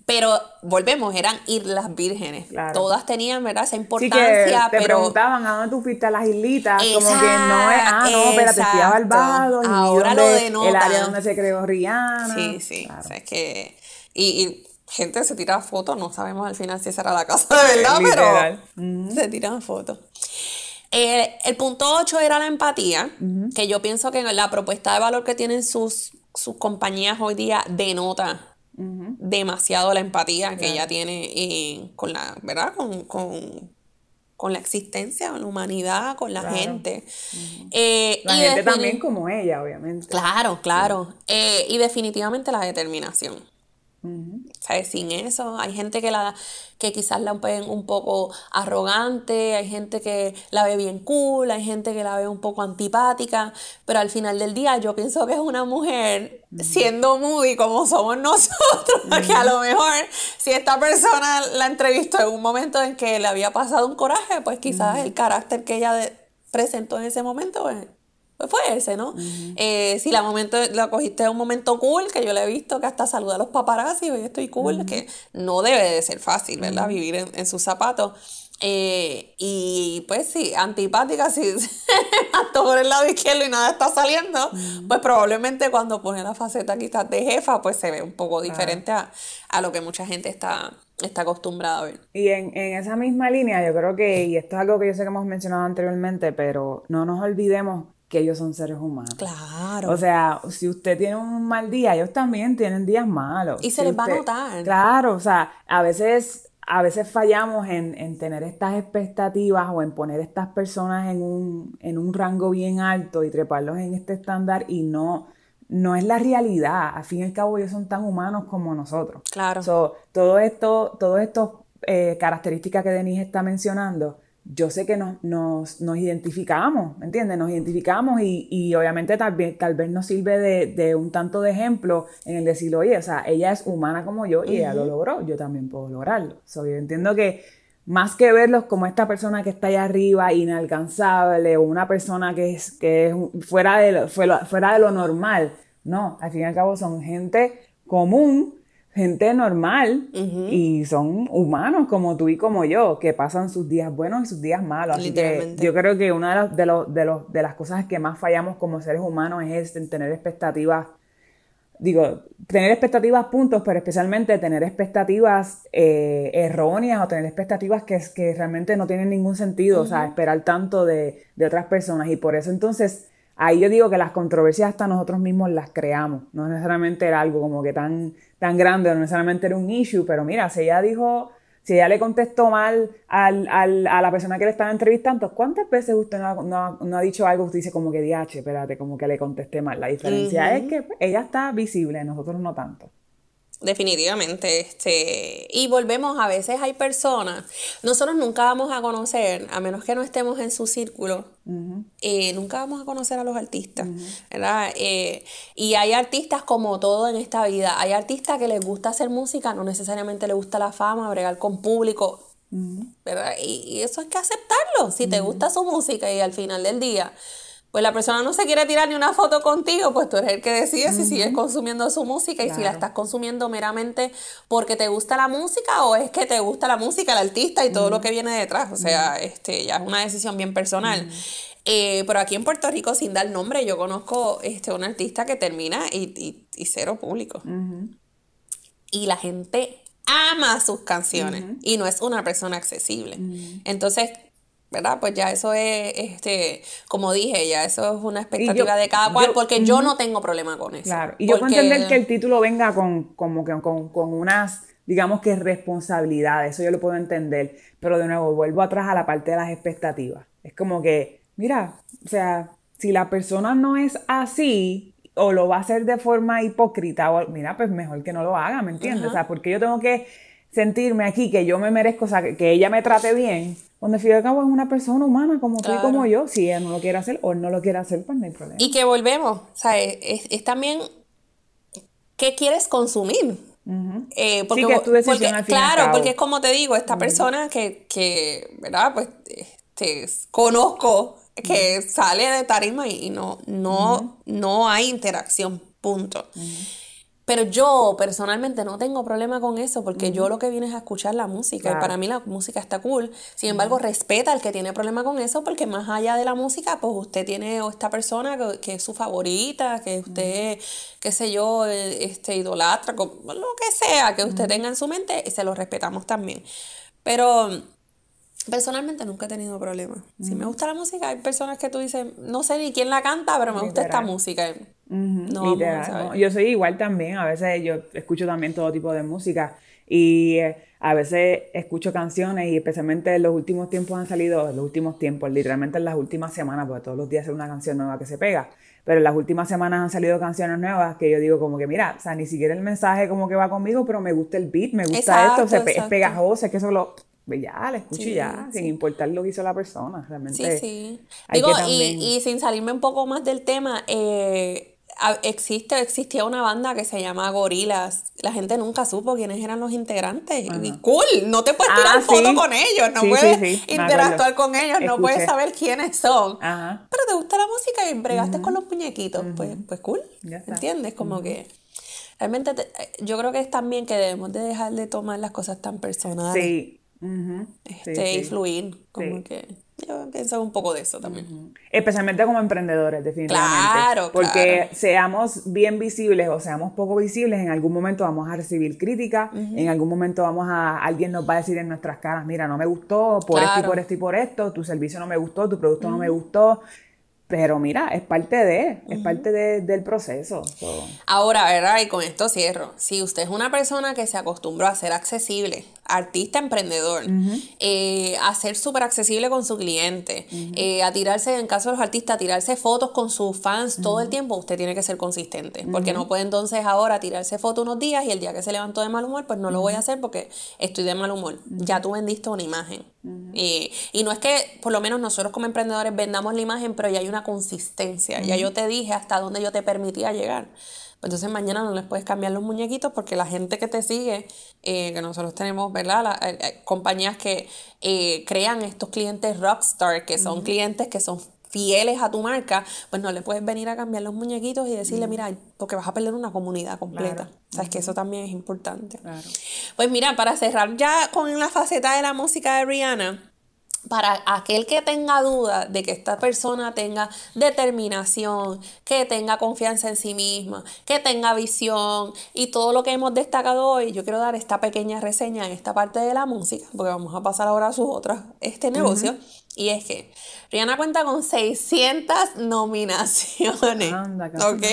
Speaker 2: Pero volvemos, eran Islas Vírgenes. Todas tenían, ¿verdad? Esa importancia.
Speaker 1: Sí te preguntaban a dónde tú fuiste a las islitas. como que no es, ah, no, espérate, fui a Barbados.
Speaker 2: Ahora lo denota.
Speaker 1: El área donde se creó Rihanna.
Speaker 2: Sí, sí. O sea, es que. y gente se tira fotos, no sabemos al final si esa era la casa de verdad, pero se tiran fotos. Eh, el punto 8 era la empatía, que yo pienso que la propuesta de valor que tienen sus, sus compañías hoy día denota demasiado la empatía que ella tiene eh, con la, ¿verdad? Con, la existencia, con la humanidad, con la gente.
Speaker 1: Eh, la gente también como ella, obviamente.
Speaker 2: Claro, claro. y definitivamente la determinación. ¿Sabes? Sin eso, hay gente que, la, que quizás la ven un poco arrogante, hay gente que la ve bien cool, hay gente que la ve un poco antipática, pero al final del día yo pienso que es una mujer siendo moody como somos nosotros, que a lo mejor si esta persona la entrevistó en un momento en que le había pasado un coraje, pues quizás el carácter que ella presentó en ese momento pues, pues fue ese, ¿no? Eh, si la momento la cogiste en un momento cool, que yo le he visto que hasta saluda a los paparazzi, y estoy cool, que no debe de ser fácil, ¿verdad? Vivir en, sus zapatos. Eh, y pues sí, antipática, si todo por el lado izquierdo y nada está saliendo, pues probablemente cuando pone la faceta quizás de jefa, pues se ve un poco diferente a, a, lo que mucha gente está, está acostumbrada a ver.
Speaker 1: Y en, en esa misma línea, yo creo que, y esto es algo que yo sé que hemos mencionado anteriormente, pero no nos olvidemos que ellos son seres humanos.
Speaker 2: Claro.
Speaker 1: O sea, si usted tiene un mal día, ellos también tienen días malos.
Speaker 2: Y se les va a notar.
Speaker 1: Claro, o sea, a veces, a veces fallamos en, en, tener estas expectativas o en poner estas personas en un, en un rango bien alto y treparlos en este estándar y no, no es la realidad. Al fin y al cabo, ellos son tan humanos como nosotros.
Speaker 2: Claro.
Speaker 1: So, todo esto, todo esto eh, características que Denise está mencionando, yo sé que nos, nos, nos identificamos, ¿me entiendes? Nos identificamos y, y obviamente tal vez, tal vez nos sirve de, de, un tanto de ejemplo en el decir, oye, o sea, ella es humana como yo y ella lo logró, yo también puedo lograrlo. So, yo entiendo que más que verlos como esta persona que está allá arriba, inalcanzable, o una persona que es, que es fuera, de lo, fuera, fuera de lo normal, no, al fin y al cabo son gente común gente normal y son humanos como tú y como yo, que pasan sus días buenos y sus días malos. Así que yo creo que una de, los, de, los, de, las cosas que más fallamos como seres humanos es en tener expectativas, digo, tener expectativas puntos, pero especialmente tener expectativas eh, erróneas o tener expectativas que, que realmente no tienen ningún sentido, o sea, esperar tanto de, de otras personas. Y por eso entonces ahí yo digo que las controversias hasta nosotros mismos las creamos. No necesariamente era algo como que tan, tan grande, no necesariamente era un issue, pero mira, si ella dijo, si ella le contestó mal al, al, a la persona que le estaba entrevistando, ¿cuántas veces usted no, no, ha dicho algo? Usted dice como que diache, espérate, como que le contesté mal. La diferencia es que ella está visible, nosotros no tanto.
Speaker 2: Definitivamente, este, y volvemos, a veces hay personas, nosotros nunca vamos a conocer, a menos que no estemos en su círculo, eh, nunca vamos a conocer a los artistas, ¿verdad? Eh, y hay artistas como todo en esta vida, hay artistas que les gusta hacer música, no necesariamente les gusta la fama, bregar con público, ¿verdad? Y, y, eso hay que aceptarlo, si te gusta su música y al final del día pues la persona no se quiere tirar ni una foto contigo, pues tú eres el que decide si sigues consumiendo su música y si la estás consumiendo meramente porque te gusta la música o es que te gusta la música, el artista y todo lo que viene detrás. O sea, este, ya es una decisión bien personal. Eh, pero aquí en Puerto Rico, sin dar nombre, yo conozco este, un artista que termina y, cero público. Y la gente ama sus canciones y no es una persona accesible. Entonces, ¿verdad? Pues ya eso es, este, como dije, ya eso es una expectativa de cada cual, porque yo no tengo problema con eso.
Speaker 1: Claro, y yo puedo entender que el título venga con, como que, con, con unas, digamos que responsabilidades, eso yo lo puedo entender, pero de nuevo, vuelvo atrás a la parte de las expectativas. Es como que, mira, o sea, si la persona no es así, o lo va a hacer de forma hipócrita, o mira, pues mejor que no lo haga, ¿me entiendes? O sea, porque yo tengo que sentirme aquí que yo me merezco, o sea, que ella me trate bien, donde al cabo es una persona humana como tú y como yo. Si ella no lo quiere hacer o no lo quiere hacer, pues no hay problema.
Speaker 2: Y que volvemos, o sea, es, también qué quieres consumir.
Speaker 1: Eh, porque, sí, que es tu decisión al
Speaker 2: Claro, porque es como te digo, esta persona que, que, ¿verdad? Pues este, conozco que sale de tarima y, no, no, no hay interacción, punto. Pero yo personalmente no tengo problema con eso porque yo lo que vine es a escuchar la música y para mí la música está cool. Sin embargo, respeta al que tiene problema con eso porque más allá de la música, pues usted tiene esta persona que, es su favorita, que usted, qué sé yo, eh, este, idolatra, lo que sea que usted tenga en su mente, y se lo respetamos también. Pero Personalmente nunca he tenido problemas. Si me gusta la música, hay personas que tú dices, no sé ni quién la canta, pero me gusta esta música.
Speaker 1: No, Yo soy igual también. A veces yo escucho también todo tipo de música. Y eh, a veces escucho canciones y especialmente en los últimos tiempos han salido, en los últimos tiempos, literalmente en las últimas semanas, porque todos los días hay una canción nueva que se pega. Pero en las últimas semanas han salido canciones nuevas que yo digo como que, mira, o sea, ni siquiera el mensaje como que va conmigo, pero me gusta el beat, me gusta esto, es pegajoso, es que eso lo pues ya, la escucho ya, sin importar lo que hizo la persona. Realmente.
Speaker 2: Sí, sí. Digo, y, sin salirme un poco más del tema, eh, existe, existía una banda que se llama Gorilas. La gente nunca supo quiénes eran los integrantes. Y cool, no te puedes tirar ah, foto con ellos, no puedes interactuar con ellos, no puedes saber quiénes son. Pero te gusta la música y bregaste con los muñequitos. pues, pues cool. ¿Entiendes? Como que realmente yo creo que es también que debemos de dejar de tomar las cosas tan personales.
Speaker 1: Sí,
Speaker 2: este, y fluir, como que yo pienso un poco de eso también.
Speaker 1: Especialmente como emprendedores, definitivamente.
Speaker 2: Claro,
Speaker 1: Porque seamos bien visibles o seamos poco visibles, en algún momento vamos a recibir crítica, en algún momento vamos a, alguien nos va a decir en nuestras caras, mira, no me gustó por esto y por esto y por esto, tu servicio no me gustó, tu producto no me gustó, pero mira, es parte de, es parte del proceso.
Speaker 2: Ahora, ¿verdad? Y con esto cierro. Si usted es una persona que se acostumbró a ser accesible, artista emprendedor, eh, a ser súper accesible con su cliente, eh, a tirarse, en caso de los artistas, a tirarse fotos con sus fans todo el tiempo, usted tiene que ser consistente. Porque no puede entonces ahora tirarse fotos unos días y el día que se levantó de mal humor, pues no lo voy a hacer porque estoy de mal humor. Ya tú vendiste una imagen. Y, y no es que, por lo menos nosotros como emprendedores vendamos la imagen, pero ya hay una consistencia. Ya yo te dije hasta dónde yo te permitía llegar. Entonces mañana no les puedes cambiar los muñequitos porque la gente que te sigue, eh, que nosotros tenemos, ¿verdad? Eh, eh, compañías que crean estos clientes rockstar, que son clientes que son fieles a tu marca, pues no le puedes venir a cambiar los muñequitos y decirle, mira, porque vas a perder una comunidad completa. Sabes que eso también es importante. Pues mira, para cerrar ya con la faceta de la música de Rihanna, para aquel que tenga duda de que esta persona tenga determinación, que tenga confianza en sí misma, que tenga visión y todo lo que hemos destacado hoy, yo quiero dar esta pequeña reseña en esta parte de la música, porque vamos a pasar ahora a sus otras este negocio. Y es que Rihanna cuenta con 600 nominaciones. ¿Ok?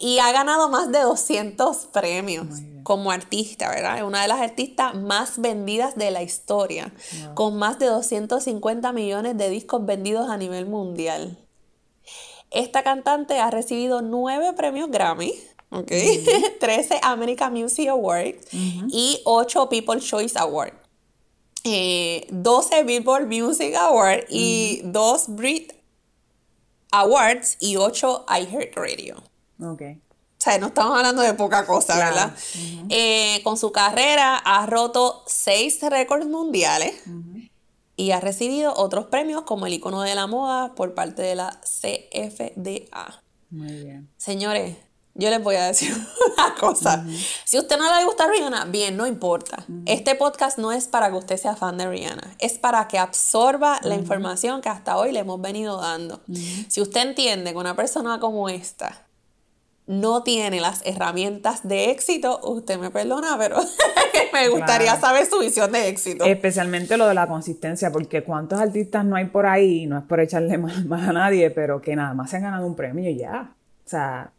Speaker 2: Y ha ganado más de 200 premios como artista, ¿verdad? Es una de las artistas más vendidas de la historia, con más de 250 millones de discos vendidos a nivel mundial. Esta cantante ha recibido 9 premios Grammy, ¿ok? 13 American Music Awards y 8 People's Choice Awards. 12 eh, Billboard Music Awards y 2 Brit Awards y 8 iHeartRadio.
Speaker 1: Ok.
Speaker 2: O sea, no estamos hablando de poca cosa, ¿verdad? Eh, con su carrera ha roto seis récords mundiales. y ha recibido otros premios como el icono de la moda por parte de la CFDA.
Speaker 1: Muy bien.
Speaker 2: Señores, yo les voy a decir una cosa. Si a usted no le gusta Rihanna, bien, no importa. Este podcast no es para que usted sea fan de Rihanna, es para que absorba la información que hasta hoy le hemos venido dando. Si usted entiende que una persona como esta no tiene las herramientas de éxito, usted me perdona, pero me gustaría
Speaker 1: Claro.
Speaker 2: saber su visión de éxito.
Speaker 1: Especialmente lo de la consistencia, porque cuántos artistas no hay por ahí, no es por echarle mal, mal a nadie, pero que nada más se han ganado un premio y ya. O sea,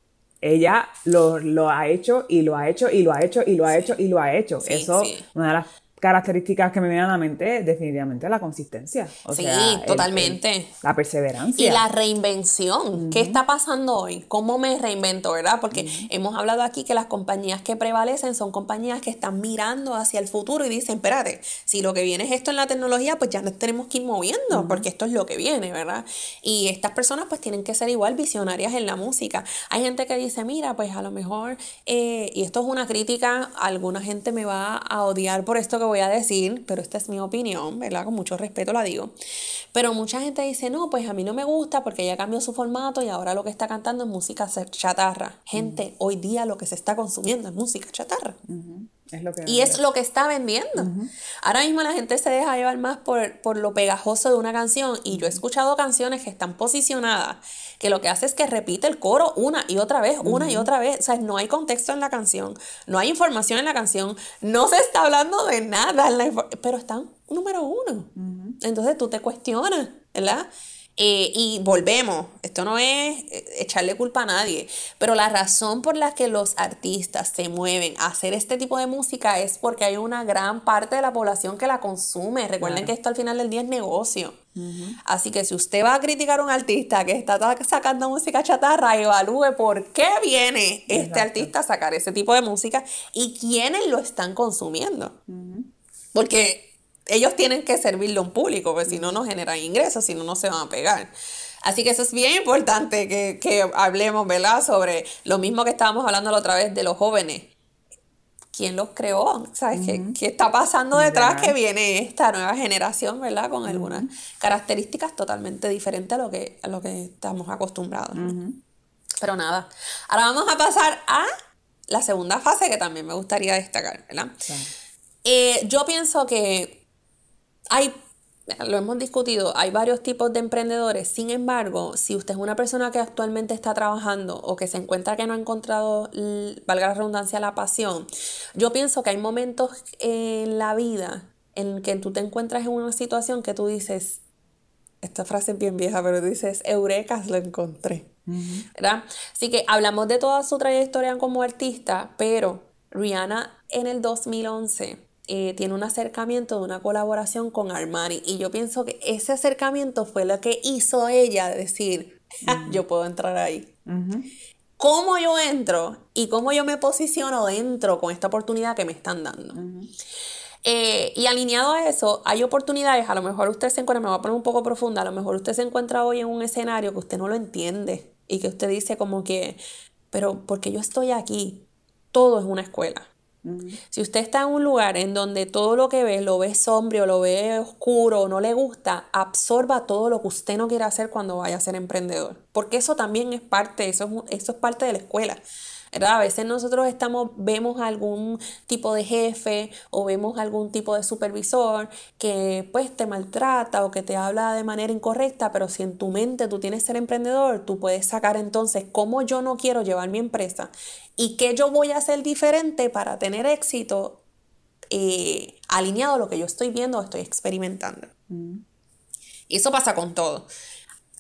Speaker 1: ella lo, lo ha hecho y lo ha hecho y lo ha hecho y lo ha hecho y lo ha hecho.
Speaker 2: Sí,
Speaker 1: Eso,
Speaker 2: sí.
Speaker 1: una de las características que me vienen a la mente definitivamente la consistencia. O
Speaker 2: Sí,
Speaker 1: sea,
Speaker 2: totalmente.
Speaker 1: el- la perseverancia.
Speaker 2: Y la reinvención. ¿Qué está pasando hoy? ¿Cómo me reinvento, verdad? Porque hemos hablado aquí que las compañías que prevalecen son compañías que están mirando hacia el futuro y dicen, espérate, si lo que viene es esto en la tecnología, pues ya nos tenemos que ir moviendo, porque esto es lo que viene, ¿verdad? Y estas personas pues tienen que ser igual visionarias en la música. Hay gente que dice, mira, pues a lo mejor, eh, y esto es una crítica, alguna gente me va a odiar por esto que voy a decir, pero esta es mi opinión, ¿verdad? Con mucho respeto la digo. Pero mucha gente dice, no, pues a mí no me gusta porque ella cambió su formato y ahora lo que está cantando es música chatarra. Gente, hoy día lo que se está consumiendo es música chatarra.
Speaker 1: Es lo que
Speaker 2: Y es lo que está vendiendo. Ahora mismo la gente se deja llevar más por, por lo pegajoso de una canción. Y yo he escuchado canciones que están posicionadas, que lo que hace es que repite el coro una y otra vez, una y otra vez. O sea, no hay contexto en la canción, no hay información en la canción, no se está hablando de nada, en la pero están número uno. Entonces tú te cuestionas, ¿verdad? Eh, y volvemos, esto no es eh, echarle culpa a nadie, pero la razón por la que los artistas se mueven a hacer este tipo de música es porque hay una gran parte de la población que la consume. Recuerden
Speaker 1: Claro.
Speaker 2: que esto al final del día es negocio. Así que si usted va a criticar a un artista que está sacando música chatarra, evalúe por qué viene este artista a sacar ese tipo de música y quiénes lo están consumiendo. Porque ellos tienen que servirle a un público, porque si no, no generan ingresos, si no, no se van a pegar. Así que eso es bien importante que, que hablemos, ¿verdad? Sobre lo mismo que estábamos hablando la otra vez de los jóvenes. ¿Quién los creó? ¿Sabes? ¿Qué, qué está pasando detrás que viene esta nueva generación, ¿verdad? Con algunas características totalmente diferentes a lo que, a lo que estamos acostumbrados. ¿no? Pero nada. Ahora vamos a pasar a la segunda fase que también me gustaría destacar, ¿verdad? Eh, yo pienso que hay, lo hemos discutido, hay varios tipos de emprendedores. Sin embargo, si usted es una persona que actualmente está trabajando o que se encuentra que no ha encontrado, valga la redundancia, la pasión, yo pienso que hay momentos en la vida en que tú te encuentras en una situación que tú dices, esta frase es bien vieja, pero dices, Eureka, lo encontré. ¿verdad? Así que hablamos de toda su trayectoria como artista, pero Rihanna en el 2011 eh, tiene un acercamiento de una colaboración con Armani y yo pienso que ese acercamiento fue lo que hizo ella decir, "Ja, yo puedo entrar ahí. ¿Cómo yo entro y cómo yo me posiciono dentro con esta oportunidad que me están dando? Eh, y alineado a eso, hay oportunidades, a lo mejor usted se encuentra, me voy a poner un poco profunda, a lo mejor usted se encuentra hoy en un escenario que usted no lo entiende y que usted dice como que, pero porque yo estoy aquí, todo es una escuela. Si usted está en un lugar en donde todo lo que ve lo ve sombrío, lo ve oscuro, o no le gusta, absorba todo lo que usted no quiere hacer cuando vaya a ser emprendedor. Porque eso también es parte, eso es, eso es parte de la escuela. ¿Verdad? A veces nosotros estamos, vemos algún tipo de jefe o vemos algún tipo de supervisor que pues te maltrata o que te habla de manera incorrecta, pero si en tu mente tú tienes ser emprendedor, tú puedes sacar entonces cómo yo no quiero llevar mi empresa y qué yo voy a hacer diferente para tener éxito eh, alineado a lo que yo estoy viendo o estoy experimentando. Y eso pasa con todo.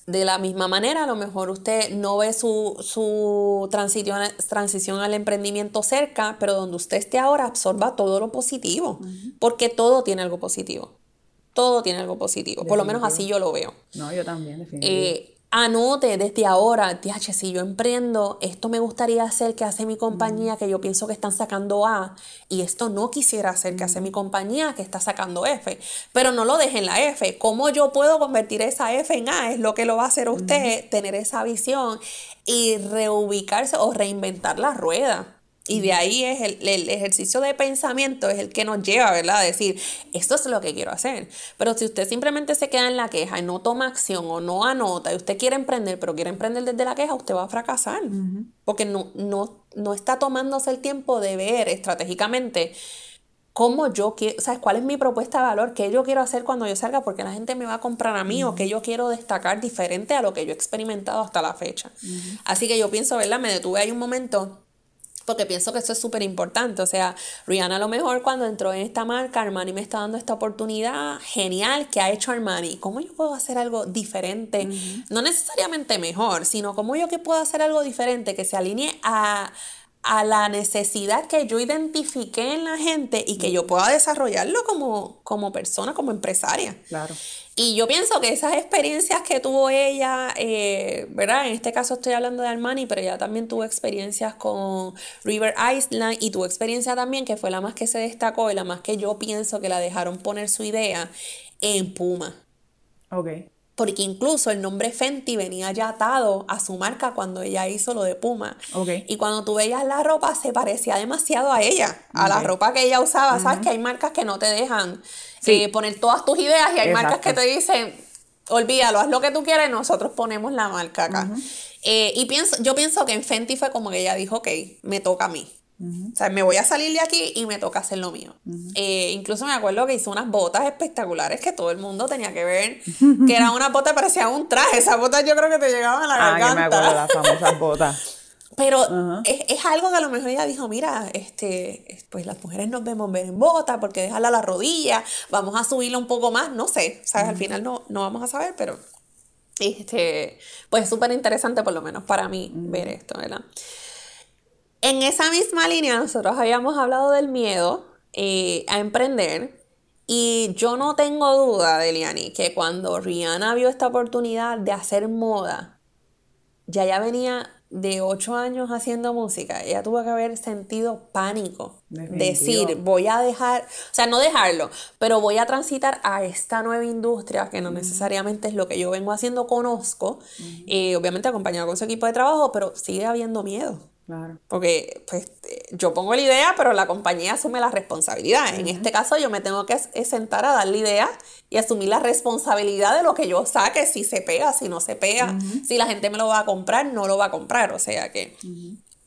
Speaker 2: De la misma manera, a lo mejor usted no ve su, su transición, transición al emprendimiento cerca, pero donde usted esté ahora absorba todo lo positivo, porque todo tiene algo positivo. Todo tiene algo positivo, por lo menos así yo lo veo.
Speaker 1: No, yo también, definitivamente.
Speaker 2: Eh, anote desde ahora, DH, si yo emprendo, esto me gustaría hacer que hace mi compañía, que yo pienso que están sacando A, y esto no quisiera hacer que hace mi compañía, que está sacando F. Pero no lo deje en la F. ¿Cómo yo puedo convertir esa F en A? Es lo que lo va a hacer usted, tener esa visión y reubicarse o reinventar la rueda. Y de ahí es el, el, ejercicio de pensamiento, es el que nos lleva, ¿verdad? A decir, esto es lo que quiero hacer. Pero si usted simplemente se queda en la queja y no toma acción o no anota y usted quiere emprender, pero quiere emprender desde la queja, usted va a fracasar. Porque no, no, no está tomándose el tiempo de ver estratégicamente cómo yo quiero, ¿sabes? ¿Cuál es mi propuesta de valor? ¿Qué yo quiero hacer cuando yo salga? Porque la gente me va a comprar a mí o qué yo quiero destacar diferente a lo que yo he experimentado hasta la fecha. Así que yo pienso, ¿verdad? Me detuve ahí un momento porque pienso que eso es súper importante. O sea, Rihanna a lo mejor cuando entró en esta marca, Armani me está dando esta oportunidad genial que ha hecho Armani. ¿Cómo yo puedo hacer algo diferente? No necesariamente mejor, sino cómo yo que puedo hacer algo diferente que se alinee a, a la necesidad que yo identifiqué en la gente y que yo pueda desarrollarlo como, como persona, como empresaria.
Speaker 1: Claro.
Speaker 2: Y yo pienso que esas experiencias que tuvo ella, eh, ¿verdad? En este caso estoy hablando de Armani, pero ella también tuvo experiencias con River Island y tuvo experiencia también que fue la más que se destacó y la más que yo pienso que la dejaron poner su idea en Puma.
Speaker 1: Ok.
Speaker 2: Porque incluso el nombre Fenty venía ya atado a su marca cuando ella hizo lo de Puma.
Speaker 1: Okay.
Speaker 2: Y cuando tú veías la ropa, se parecía demasiado a ella, a la ropa que ella usaba. Sabes que hay marcas que no te dejan eh, poner todas tus ideas y hay marcas que te dicen, olvídalo, haz lo que tú quieres, nosotros ponemos la marca acá. Eh, y pienso, yo pienso que en Fenty fue como que ella dijo, ok, me toca a mí. O sea, me voy a salir de aquí y me toca hacer lo mío. Eh, incluso me acuerdo que hizo unas botas espectaculares que todo el mundo tenía que ver, que eran unas botas parecían un traje. Esas botas yo creo que te llegaban a la garganta.
Speaker 1: Ah, me acuerdo de las famosas botas.
Speaker 2: Pero es, algo que a lo mejor ella dijo, mira, este, pues las mujeres nos vemos ver en bota porque déjala a la rodilla, vamos a subirla un poco más, no sé, ¿sabes? Al final no, no vamos a saber, pero este, pues es súper interesante por lo menos para mí ver esto, ¿verdad? En esa misma línea nosotros habíamos hablado del miedo eh, a emprender y yo no tengo duda, Deliani, que cuando Rihanna vio esta oportunidad de hacer moda, ya ya venía de ocho años haciendo música, ella tuvo que haber sentido pánico. Decir, voy a dejar, o sea, no dejarlo, pero voy a transitar a esta nueva industria que no necesariamente es lo que yo vengo haciendo, conozco, eh, obviamente acompañado con su equipo de trabajo, pero sigue habiendo miedo.
Speaker 1: Claro.
Speaker 2: Porque pues yo pongo la idea, pero la compañía asume la responsabilidad. En este caso yo me tengo que sentar a dar la idea y asumir la responsabilidad de lo que yo saque, si se pega, si no se pega, si la gente me lo va a comprar, no lo va a comprar. O sea que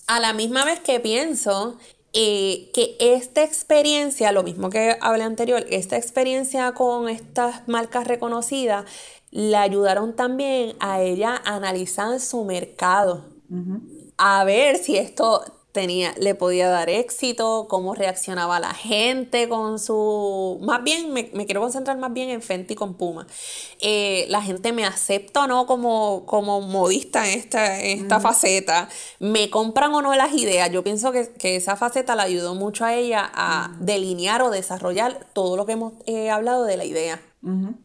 Speaker 2: a la misma vez que pienso eh, que esta experiencia, lo mismo que hablé anterior, esta experiencia con estas marcas reconocidas, le ayudaron también a ella a analizar su mercado. A ver si esto tenía, le podía dar éxito, cómo reaccionaba la gente con su... Más bien, me, quiero concentrar más bien en Fenty con Puma. Eh, la gente me acepta o no como, como modista en esta, esta faceta, me compran o no las ideas. Yo pienso que, esa faceta le ayudó mucho a ella a delinear o desarrollar todo lo que hemos eh, hablado de la idea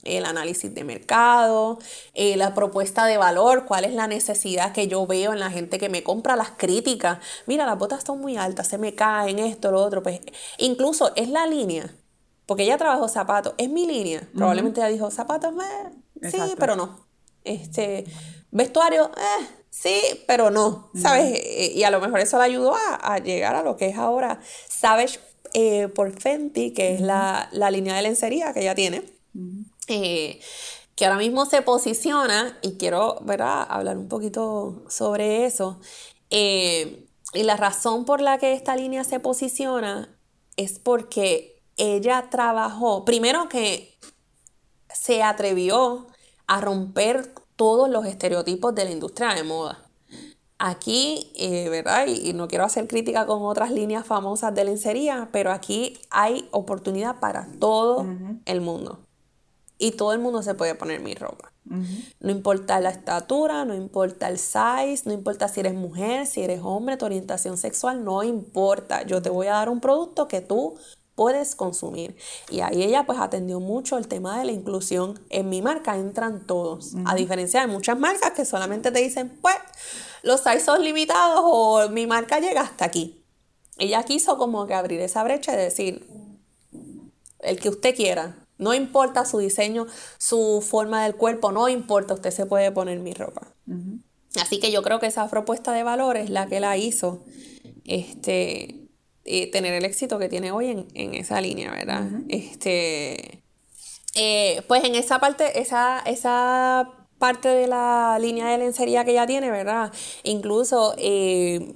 Speaker 2: el análisis de mercado, eh, la propuesta de valor, cuál es la necesidad que yo veo en la gente que me compra, las críticas. Mira, las botas están muy altas, se me caen esto, lo otro. Pues incluso es la línea, porque ella trabajó zapatos, es mi línea. Probablemente ella dijo zapatos, eh, sí, pero no. Este, vestuario, eh, sí, pero no, ¿sabes? Y a lo mejor eso le ayudó a, llegar a lo que es ahora Savage por Fenty, que es la, la línea de lencería que ella tiene. Eh, que ahora mismo se posiciona, y quiero ¿verdad? hablar un poquito sobre eso. Eh, y la razón por la que esta línea se posiciona es porque ella trabajó, primero que se atrevió a romper todos los estereotipos de la industria de moda. Aquí, eh, ¿verdad? Y, no quiero hacer crítica con otras líneas famosas de lencería, pero aquí hay oportunidad para todo el mundo y todo el mundo se puede poner mi ropa. No importa la estatura, no importa el size, no importa si eres mujer, si eres hombre, tu orientación sexual, no importa. Yo te voy a dar un producto que tú puedes consumir. Y ahí ella pues atendió mucho el tema de la inclusión. En mi marca entran todos, a diferencia de muchas marcas que solamente te dicen, pues, los size son limitados o mi marca llega hasta aquí. Ella quiso como que abrir esa brecha y decir, el que usted quiera, no importa su diseño, su forma del cuerpo, no importa, usted se puede poner mi ropa. Así que yo creo que esa propuesta de valor es la que la hizo este, eh, tener el éxito que tiene hoy en, esa línea, ¿verdad? Este, eh, pues en esa parte, esa, esa parte de la línea de lencería que ella tiene, ¿verdad? Incluso eh,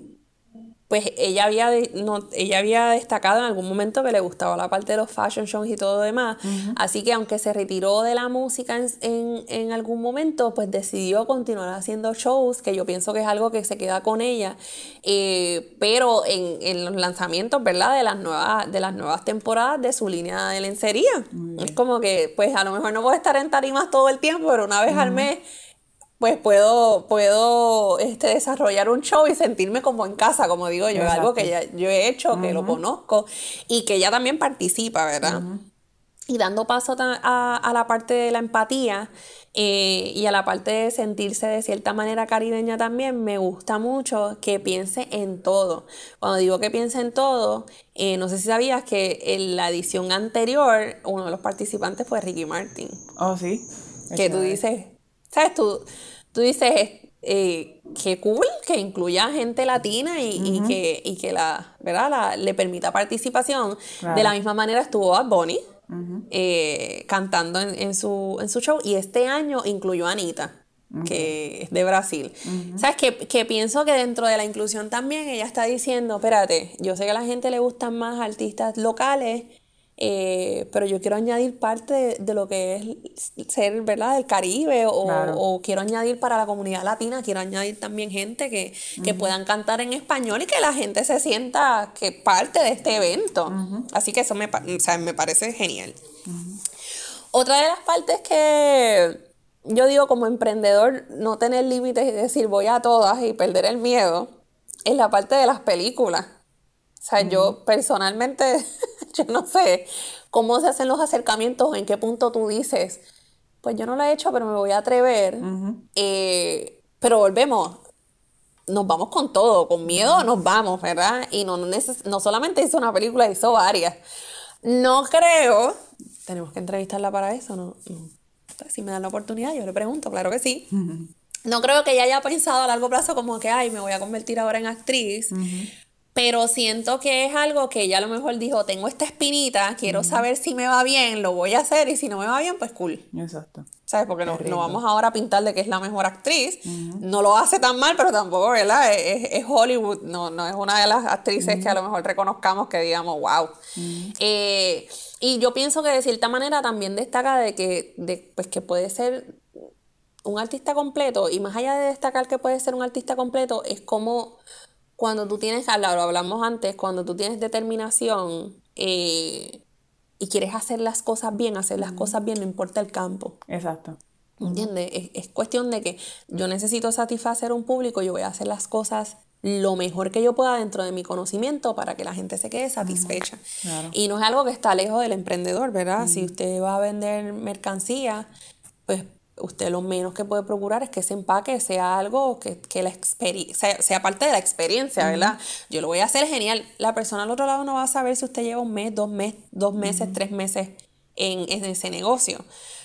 Speaker 2: pues ella había, no, ella había destacado en algún momento que le gustaba la parte de los fashion shows y todo demás. Así que aunque se retiró de la música en, en, algún momento, pues decidió continuar haciendo shows, que yo pienso que es algo que se queda con ella. Eh, pero en, en, los lanzamientos, ¿verdad? De las, nuevas, de las nuevas temporadas de su línea de lencería. Es como que, pues a lo mejor no puede estar en tarimas todo el tiempo, pero una vez al mes pues puedo, puedo este, desarrollar un show y sentirme como en casa, como digo yo, algo que ya, yo he hecho, que lo conozco y que ella también participa, ¿verdad? Y dando paso a, la parte de la empatía eh, y a la parte de sentirse de cierta manera caribeña también, me gusta mucho que piense en todo. Cuando digo que piense en todo, eh, no sé si sabías que en la edición anterior uno de los participantes fue Ricky Martin.
Speaker 1: Oh, sí.
Speaker 2: Que tú dices, ¿Sabes? Tú, tú dices, eh, qué cool que incluya gente latina y, que, que la, ¿verdad? le permita participación. De la misma manera estuvo Bad Bunny eh, cantando en, su, en su show y este año incluyó a Anita. que es de Brasil. ¿Sabes? Que, que, pienso que dentro de la inclusión también ella está diciendo, espérate, yo sé que a la gente le gustan más artistas locales, eh, pero yo quiero añadir parte de, lo que es ser, ¿verdad?, del Caribe o, quiero añadir para la comunidad latina, quiero añadir también gente que, puedan cantar en español y que la gente se sienta que parte de este evento. Así que eso me, me parece genial. Otra de las partes que yo digo como emprendedor, no tener límites y decir voy a todas y perder el miedo, es la parte de las películas. O sea, yo personalmente, yo no sé cómo se hacen los acercamientos, en qué punto tú dices, pues yo no lo he hecho, pero me voy a atrever. Eh, pero volvemos, nos vamos con todo, con miedo nos vamos, ¿verdad? Y no, no solamente hizo una película, hizo varias. No creo, tenemos que entrevistarla para eso, ¿no? Si me dan la oportunidad, yo le pregunto, claro que sí. No creo que ella haya pensado a largo plazo como que, ay, me voy a convertir ahora en actriz pero siento que es algo que ella a lo mejor dijo, tengo esta espinita, quiero saber si me va bien, lo voy a hacer y si no me va bien, pues cool.
Speaker 1: Exacto.
Speaker 2: ¿Sabes? Porque no, vamos ahora a pintar de que es la mejor actriz. No lo hace tan mal, pero tampoco, ¿verdad? Es, Hollywood, no, no es una de las actrices que a lo mejor reconozcamos que digamos, wow. Eh, y yo pienso que de cierta manera también destaca de que, de, pues que puede ser un artista completo, y más allá de destacar que puede ser un artista completo, es como cuando tú tienes, lo hablamos antes, cuando tú tienes determinación eh, y quieres hacer las cosas bien, hacer las cosas bien, no importa el campo.
Speaker 1: Exacto.
Speaker 2: ¿Entiendes? Es, cuestión de que yo necesito satisfacer un público, yo voy a hacer las cosas lo mejor que yo pueda dentro de mi conocimiento para que la gente se quede satisfecha. Y no es algo que está lejos del emprendedor, ¿verdad? Si usted va a vender mercancía, pues usted lo menos que puede procurar es que ese empaque sea algo que, la sea, sea, parte de la experiencia, ¿verdad? Yo lo voy a hacer genial. La persona al otro lado no va a saber si usted lleva un mes, dos, mes, dos meses, tres meses en, ese negocio.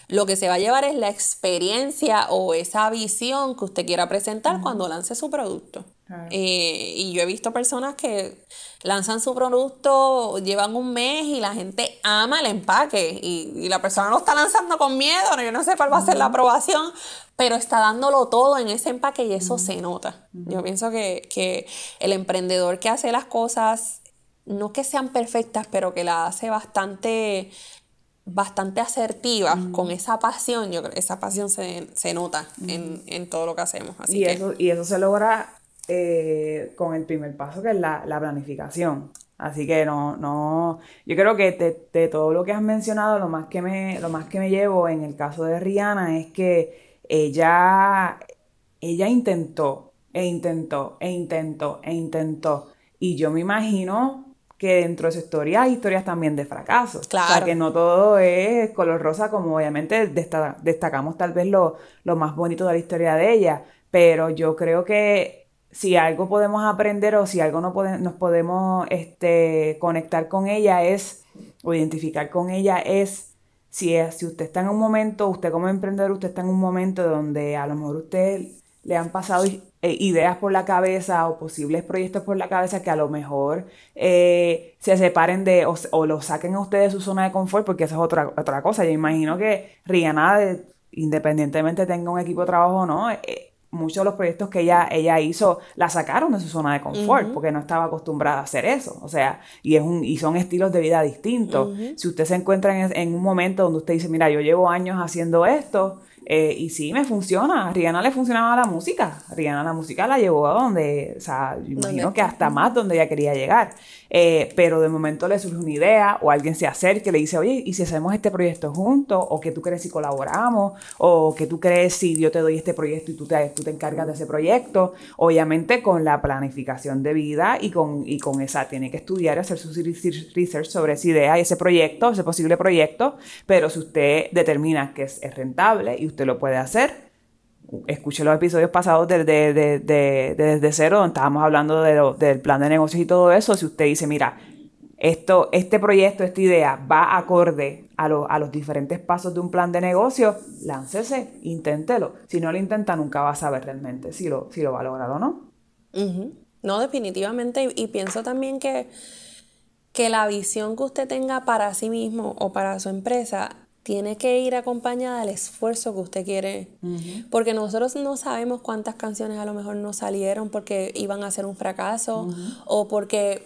Speaker 2: Lo que se va a llevar es la experiencia o esa visión que usted quiera presentar cuando lance su producto. Eh, y yo he visto personas que lanzan su producto, llevan un mes y la gente ama el empaque y, la persona no está lanzando con miedo, yo no sé cuál va a ser la aprobación, pero está dándolo todo en ese empaque y eso se nota. Yo pienso que, el emprendedor que hace las cosas, no que sean perfectas, pero que la hace bastante bastante asertiva con esa pasión, yo creo esa pasión se, nota en, todo lo que hacemos. Así
Speaker 1: y, eso, y eso se logra eh, con el primer paso que es la, planificación. Así que no, no, yo creo que de, todo lo que has mencionado, lo más que me, lo más que me llevo en el caso de Rihanna es que ella, ella intentó, e intentó, e intentó, e intentó. Y yo me imagino que dentro de su historia hay historias también de fracasos. Claro. O sea, que no todo es color rosa, como obviamente destacamos tal vez lo, lo más bonito de la historia de ella. Pero yo creo que si algo podemos aprender o si algo no nos podemos este, conectar con ella es, o identificar con ella es, si, es, si usted está en un momento, usted como emprendedor, usted está en un momento donde a lo mejor usted le han pasado eh, ideas por la cabeza o posibles proyectos por la cabeza que a lo mejor eh, se separen de o, lo saquen a ustedes de su zona de confort, porque esa es otra, otra cosa. Yo imagino que Rihanna, independientemente tenga un equipo de trabajo o no, eh, muchos de los proyectos que ella, ella hizo la sacaron de su zona de confort porque no estaba acostumbrada a hacer eso. O sea, y, es un, y son estilos de vida distintos. Si usted se encuentra en, en, un momento donde usted dice, mira, yo llevo años haciendo esto, eh, y sí, me funciona. A Rihanna le funcionaba la música. Rihanna la música la llevó a donde, o sea, imagino que hasta más donde ella quería llegar. Eh, pero de momento le surge una idea o alguien se acerca y le dice, oye, ¿y si hacemos este proyecto juntos? ¿O que tú crees si colaboramos? ¿O que tú crees si yo te doy este proyecto y tú te, tú te encargas de ese proyecto? Obviamente con la planificación de vida y con, y con esa, tiene que estudiar hacer su research sobre esa idea y ese proyecto, ese posible proyecto, pero si usted determina que es, es rentable y usted lo puede hacer, escuche los episodios pasados de, Desde Cero, donde estábamos hablando del plan de negocios y todo eso. Si usted dice, mira, esto, este proyecto, esta idea va acorde a, a los diferentes pasos de un plan de negocio, láncese, inténtelo. Si no lo intenta, nunca va a saber realmente si lo, si lo va a lograr o no.
Speaker 2: No, definitivamente. Y, pienso también que, que la visión que usted tenga para sí mismo o para su empresa tiene que ir acompañada del esfuerzo que usted quiere. Porque nosotros no sabemos cuántas canciones a lo mejor no salieron porque iban a ser un fracaso o porque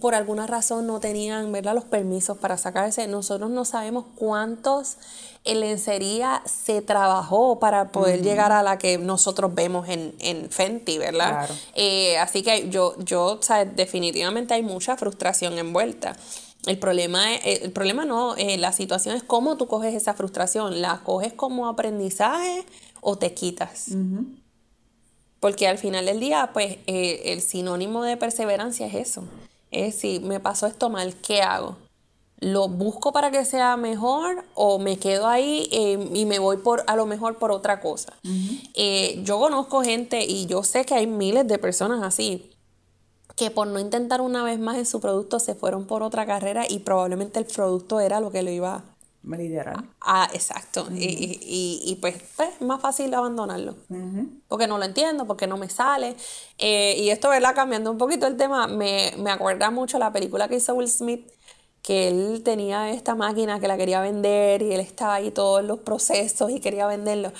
Speaker 2: por alguna razón no tenían ¿verdad? los permisos para sacarse. Nosotros no sabemos cuántos en lencería se trabajó para poder llegar a la que nosotros vemos en, en Fenty, ¿verdad? Eh, así que yo, yo definitivamente hay mucha frustración envuelta. El problema, eh, el problema no, eh, la situación es cómo tú coges esa frustración. ¿La coges como aprendizaje o te quitas? Porque al final del día, pues eh, el sinónimo de perseverancia es eso. Es si me pasó esto mal, ¿qué hago? ¿Lo busco para que sea mejor o me quedo ahí y me voy por a lo mejor por otra cosa? yo conozco gente y yo sé que hay miles de personas así que por no intentar una vez más en su producto se fueron por otra carrera y probablemente el producto era lo que lo iba
Speaker 1: a liderar.
Speaker 2: Ah, exacto. y, pues, pues, es más fácil abandonarlo. Porque no lo entiendo, porque no me sale. Eh, y esto, ¿verdad? Cambiando un poquito el tema, me, me acuerda mucho la película que hizo Will Smith, que él tenía esta máquina que la quería vender y él estaba ahí todos los procesos y quería venderlo.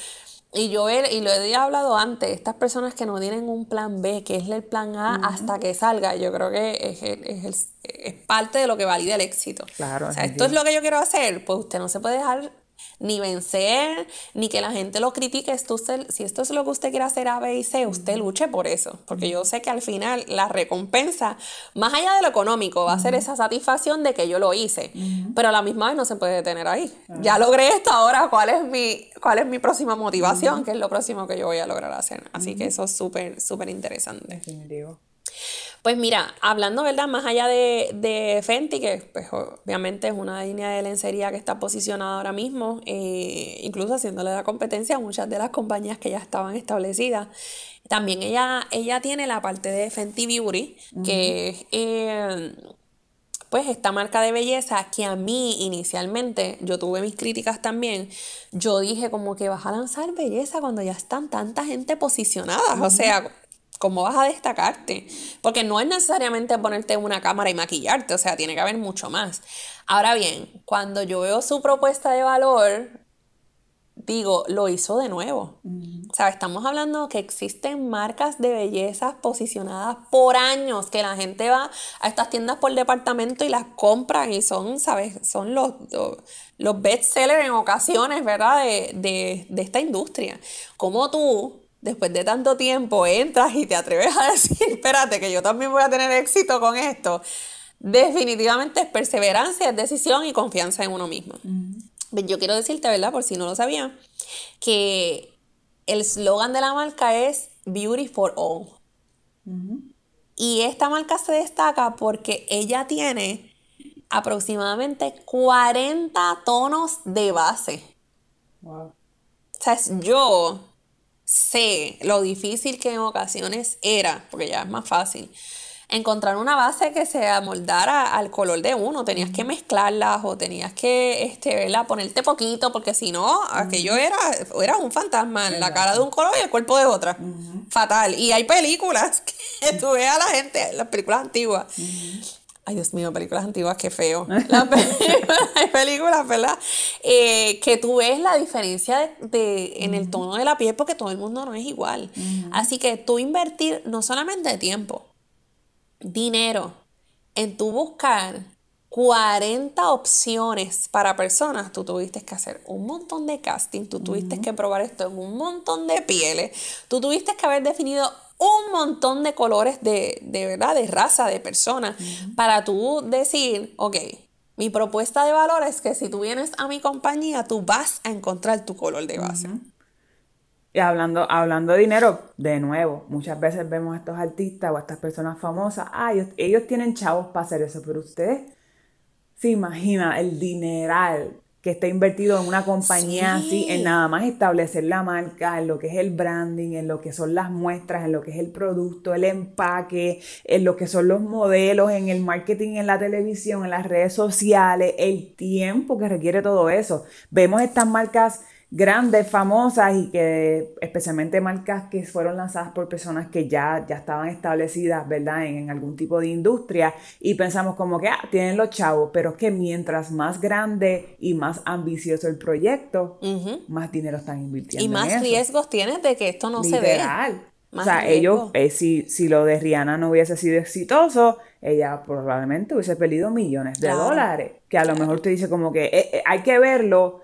Speaker 2: Y yo y lo he hablado antes, estas personas que no tienen un plan B, que es el plan A hasta que salga, yo creo que es, es, es, parte de lo que valida el éxito. Claro. O sea, esto es lo que yo quiero hacer, pues usted no se puede dejar ni vencer, ni que la gente lo critique. Esto si esto es lo que usted quiere hacer A, B y C, usted luche por eso. Porque yo sé que al final la recompensa, más allá de lo económico, va a ser esa satisfacción de que yo lo hice. Pero a la misma vez no se puede detener ahí. Ya logré esto, ahora cuál es mi, cuál es mi próxima motivación, que es lo próximo que yo voy a lograr hacer. Así que eso es súper, súper interesante. Definitivo. Pues mira, hablando, ¿verdad? Más allá de, de Fenty, que pues, obviamente es una línea de lencería que está posicionada ahora mismo, eh, incluso haciéndole la competencia a muchas de las compañías que ya estaban establecidas. También ella, ella tiene la parte de Fenty Beauty, que es eh, pues esta marca de belleza que a mí inicialmente, yo tuve mis críticas también, yo dije como que vas a lanzar belleza cuando ya están tanta gente posicionada, o sea, ¿Cómo vas a destacarte? Porque no es necesariamente ponerte una cámara y maquillarte, o sea, tiene que haber mucho más. Ahora bien, cuando yo veo su propuesta de valor, digo, lo hizo de nuevo. O sea, estamos hablando que existen marcas de belleza posicionadas por años, que la gente va a estas tiendas por departamento y las compran y son, ¿sabes? Son los, los, best sellers en ocasiones, ¿verdad? De, de, de esta industria. Como tú después de tanto tiempo entras y te atreves a decir, espérate, que yo también voy a tener éxito con esto, definitivamente es perseverancia, es decisión y confianza en uno mismo. Yo quiero decirte, ¿verdad? Por si no lo sabía, que el slogan de la marca es Beauty for All. Y esta marca se destaca porque ella tiene aproximadamente 40 tonos de base. Wow. O sea, yo sé lo difícil que en ocasiones era, porque ya es más fácil, encontrar una base que se amoldara al color de uno. Tenías que mezclarlas o tenías que este, ponerte poquito, porque si no, aquello era, era un fantasma, la cara de un color y el cuerpo de otra. Fatal. Y hay películas que tú ves a la gente, las películas antiguas. Ay, Dios mío, películas antiguas, qué feo. hay películas, ¿verdad? Eh, que tú ves la diferencia de, en el tono de la piel porque todo el mundo no es igual. Así que tú invertir no solamente tiempo, dinero en tu buscar 40 opciones para personas, tú tuviste que hacer un montón de casting, tú tuviste que probar esto en un montón de pieles, tú tuviste que haber definido un montón de colores de, de verdad, de raza, de personas, para tú decir, ok, mi propuesta de valor es que si tú vienes a mi compañía, tú vas a encontrar tu color de base.
Speaker 1: Y hablando, hablando de dinero, de nuevo, muchas veces vemos a estos artistas o a estas personas famosas, ah, ellos, tienen chavos para hacer eso, pero usted se imagina el dineral que está invertido en una compañía así, en nada más establecer la marca, en lo que es el branding, en lo que son las muestras, en lo que es el producto, el empaque, en lo que son los modelos, en el marketing, en la televisión, en las redes sociales, el tiempo que requiere todo eso. Vemos estas marcas grandes, famosas y que especialmente marcas que fueron lanzadas por personas que ya, ya estaban establecidas, ¿verdad? En, algún tipo de industria y pensamos como que, ah, tienen los chavos, pero es que mientras más grande y más ambicioso el proyecto, más dinero están invirtiendo.
Speaker 2: Y más riesgos tienes de que esto no se vea.
Speaker 1: o sea, ellos, eh, si, si lo de Rihanna no hubiese sido exitoso, ella probablemente hubiese perdido millones de dólares. Que a lo mejor te dice como que eh, eh, hay que verlo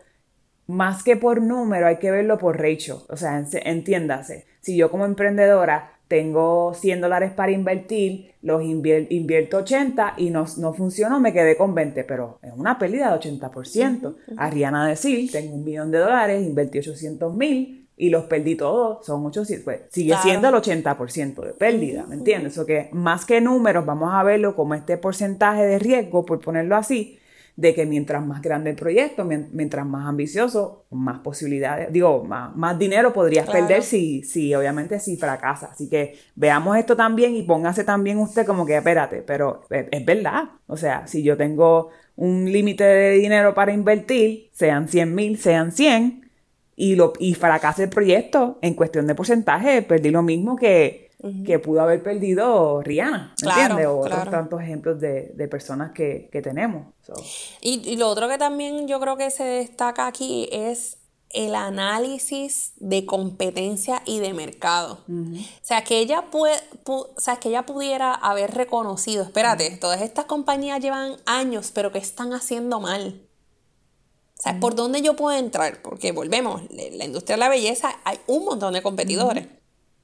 Speaker 1: más que por número, hay que verlo por ratio. O sea, entiéndase, si yo como emprendedora tengo 100 dólares para invertir, los invierto 80 y no, no funcionó, me quedé con 20, pero es una pérdida de 80%. Ariana decir, tengo un millón de dólares, invertí 800 mil y los perdí todos, son 800, pues sigue siendo el 80% de pérdida, ¿me entiendes? O que más que números, vamos a verlo como este porcentaje de riesgo, por ponerlo así, de que mientras más grande el proyecto, mientras más ambicioso, más posibilidades, digo, más, más dinero podrías perder si, si, obviamente, si fracasa. Así que veamos esto también y póngase también usted como que, espérate, pero es, verdad. O sea, si yo tengo un límite de dinero para invertir, sean 100 mil, sean 100, y, lo, y fracasa el proyecto, en cuestión de porcentaje, perdí lo mismo que que pudo haber perdido Rihanna, ¿me entiendes? O otros tantos ejemplos de, personas que, tenemos.
Speaker 2: Y, lo otro que también yo creo que se destaca aquí es el análisis de competencia y de mercado. O sea, que ella puede, o sea, que ella pudiera haber reconocido, espérate, todas estas compañías llevan años, pero que están haciendo mal. O sea, ¿por dónde yo puedo entrar? Porque volvemos, la industria de la belleza hay un montón de competidores.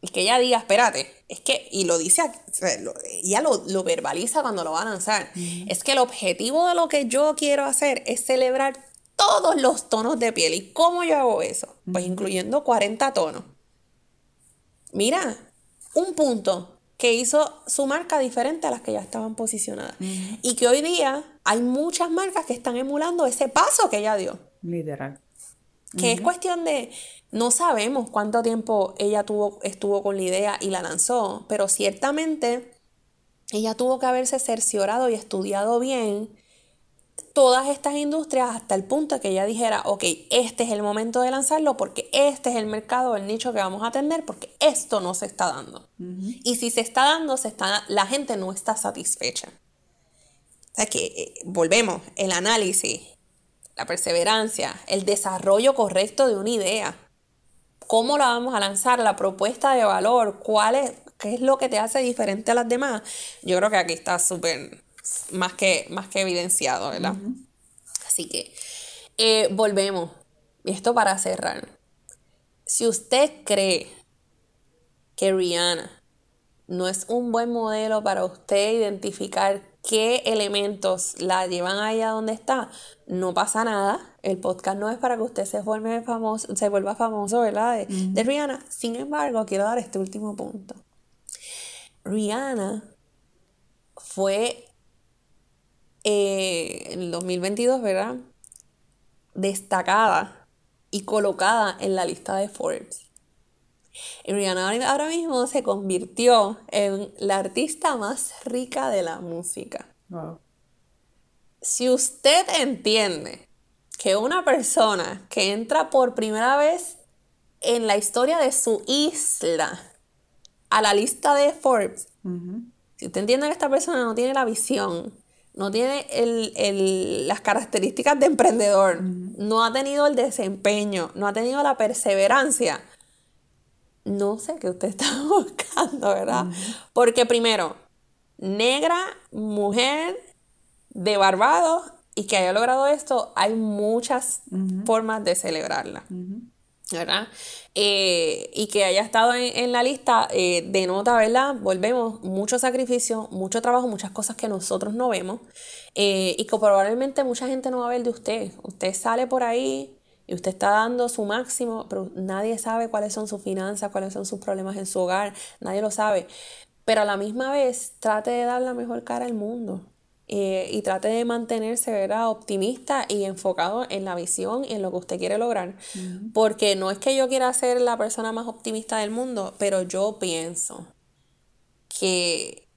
Speaker 2: Y que ella diga, espérate, es que, y lo dice, ella lo, verbaliza cuando lo va a lanzar, es que el objetivo de lo que yo quiero hacer es celebrar todos los tonos de piel. ¿Y cómo yo hago eso? Pues incluyendo 40 tonos. Mira, un punto que hizo su marca diferente a las que ya estaban posicionadas. Y que hoy día hay muchas marcas que están emulando ese paso que ella dio.
Speaker 1: Literal.
Speaker 2: Que es cuestión de, no sabemos cuánto tiempo ella tuvo, estuvo con la idea y la lanzó, pero ciertamente ella tuvo que haberse cerciorado y estudiado bien todas estas industrias hasta el punto que ella dijera, ok, este es el momento de lanzarlo porque este es el mercado, el nicho que vamos a atender porque esto no se está dando. Y si se está dando, se está, la gente no está satisfecha. O sea que eh, volvemos, el análisis, la perseverancia, el desarrollo correcto de una idea. ¿Cómo la vamos a lanzar? La propuesta de valor, ¿cuál es, qué es lo que te hace diferente a las demás? Yo creo que aquí está súper más que, más que evidenciado, ¿verdad? Así que eh, volvemos. Esto para cerrar. Si usted cree que Rihanna no es un buen modelo para usted identificar qué elementos la llevan ahí a donde está, no pasa nada. El podcast no es para que usted se, vuelva famoso, se vuelva famoso, ¿verdad? De, Rihanna. Sin embargo, quiero dar este último punto. Rihanna fue eh, en el 2022, ¿verdad? Destacada y colocada en la lista de Forbes Y Rihanna ahora mismo se convirtió en la artista más rica de la música. Si usted entiende que una persona que entra por primera vez en la historia de su isla a la lista de Forbes, si usted entiende que esta persona no tiene la visión, no tiene las características de emprendedor, no ha tenido el desempeño, no ha tenido la perseverancia, no sé qué usted está buscando, ¿verdad? Porque primero, negra, mujer, de Barbados, y que haya logrado esto, hay muchas formas de celebrarla. ¿verdad? Eh, y que haya estado en, la lista eh, denota, ¿verdad? Volvemos, mucho sacrificio, mucho trabajo, muchas cosas que nosotros no vemos eh, y que probablemente mucha gente no va a ver de usted. Usted sale por ahí y usted está dando su máximo, pero nadie sabe cuáles son sus finanzas, cuáles son sus problemas en su hogar, nadie lo sabe. Pero a la misma vez, trate de dar la mejor cara al mundo. Eh, y trate de mantenerse ¿verdad? optimista y enfocado en la visión y en lo que usted quiere lograr. Porque no es que yo quiera ser la persona más optimista del mundo, pero yo pienso que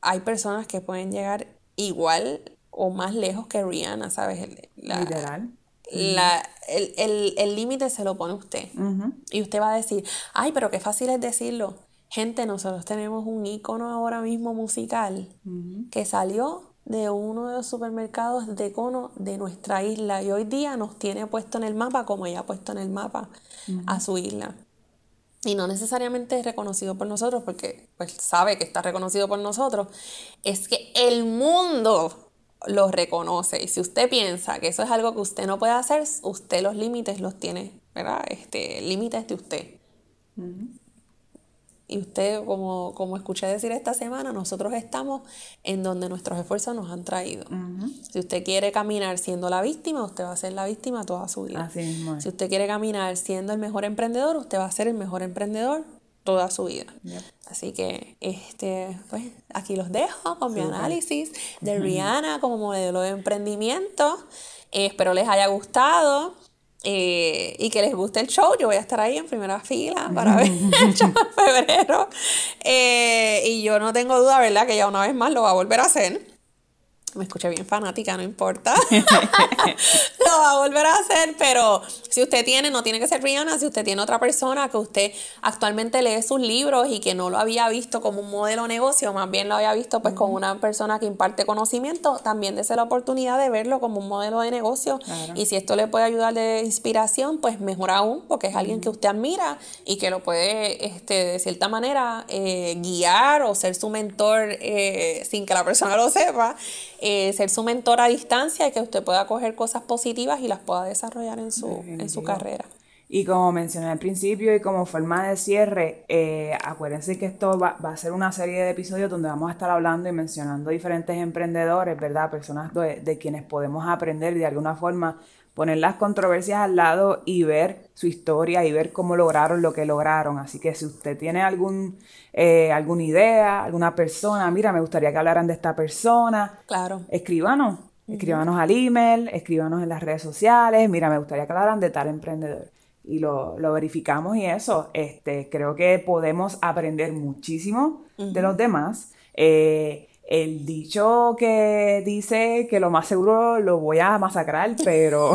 Speaker 2: hay personas que pueden llegar igual o más lejos que Rihanna, ¿sabes?
Speaker 1: Literal.
Speaker 2: El límite se lo pone usted. Y usted va a decir, ay, pero qué fácil es decirlo. Gente, nosotros tenemos un icono ahora mismo musical que salió de uno de los supermercados de cono de nuestra isla y hoy día nos tiene puesto en el mapa como ella ha puesto en el mapa a su isla. Y no necesariamente es reconocido por nosotros porque pues sabe que está reconocido por nosotros, es que el mundo lo reconoce. Y si usted piensa que eso es algo que usted no puede hacer, usted los límites los tiene, ¿verdad? Este, límites de usted. Y usted, como, como escuché decir esta semana, nosotros estamos en donde nuestros esfuerzos nos han traído. Si usted quiere caminar siendo la víctima, usted va a ser la víctima toda su vida. Si usted quiere caminar siendo el mejor emprendedor, usted va a ser el mejor emprendedor toda su vida. Así que este, pues aquí los dejo con mi análisis de Rihanna como modelo de emprendimiento. espero les haya gustado. Eh, y que les guste el show, yo voy a estar ahí en primera fila para ver el show de febrero. Eh, y yo no tengo duda, ¿verdad? Que ya una vez más lo va a volver a hacer me escuché bien fanática, no importa. lo va a volver a hacer, pero si usted tiene, no tiene que ser Rihanna, si usted tiene otra persona que usted actualmente lee sus libros y que no lo había visto como un modelo de negocio, más bien lo había visto pues con una persona que imparte conocimiento, también dése la oportunidad de verlo como un modelo de negocio. Y si esto le puede ayudar de inspiración, pues mejor aún, porque es alguien que usted admira y que lo puede, este, de cierta manera, eh, guiar o ser su mentor eh, sin que la persona lo sepa. Eh, ser su mentor a distancia y que usted pueda coger cosas positivas y las pueda desarrollar en su, en su carrera.
Speaker 1: Y como mencioné al principio y como forma de cierre, eh, acuérdense que esto va, va, a ser una serie de episodios donde vamos a estar hablando y mencionando diferentes emprendedores, ¿verdad? Personas de, de quienes podemos aprender de alguna forma poner las controversias al lado y ver su historia y ver cómo lograron lo que lograron. Así que si usted tiene algún, eh, alguna idea, alguna persona, mira, me gustaría que hablaran de esta persona,
Speaker 2: claro.
Speaker 1: escríbanos, escríbanos al email, escríbanos en las redes sociales, mira, me gustaría que hablaran de tal emprendedor. Y lo, verificamos y eso, este, creo que podemos aprender muchísimo de los demás. Eh, el dicho que dice que lo más seguro lo voy a masacrar, pero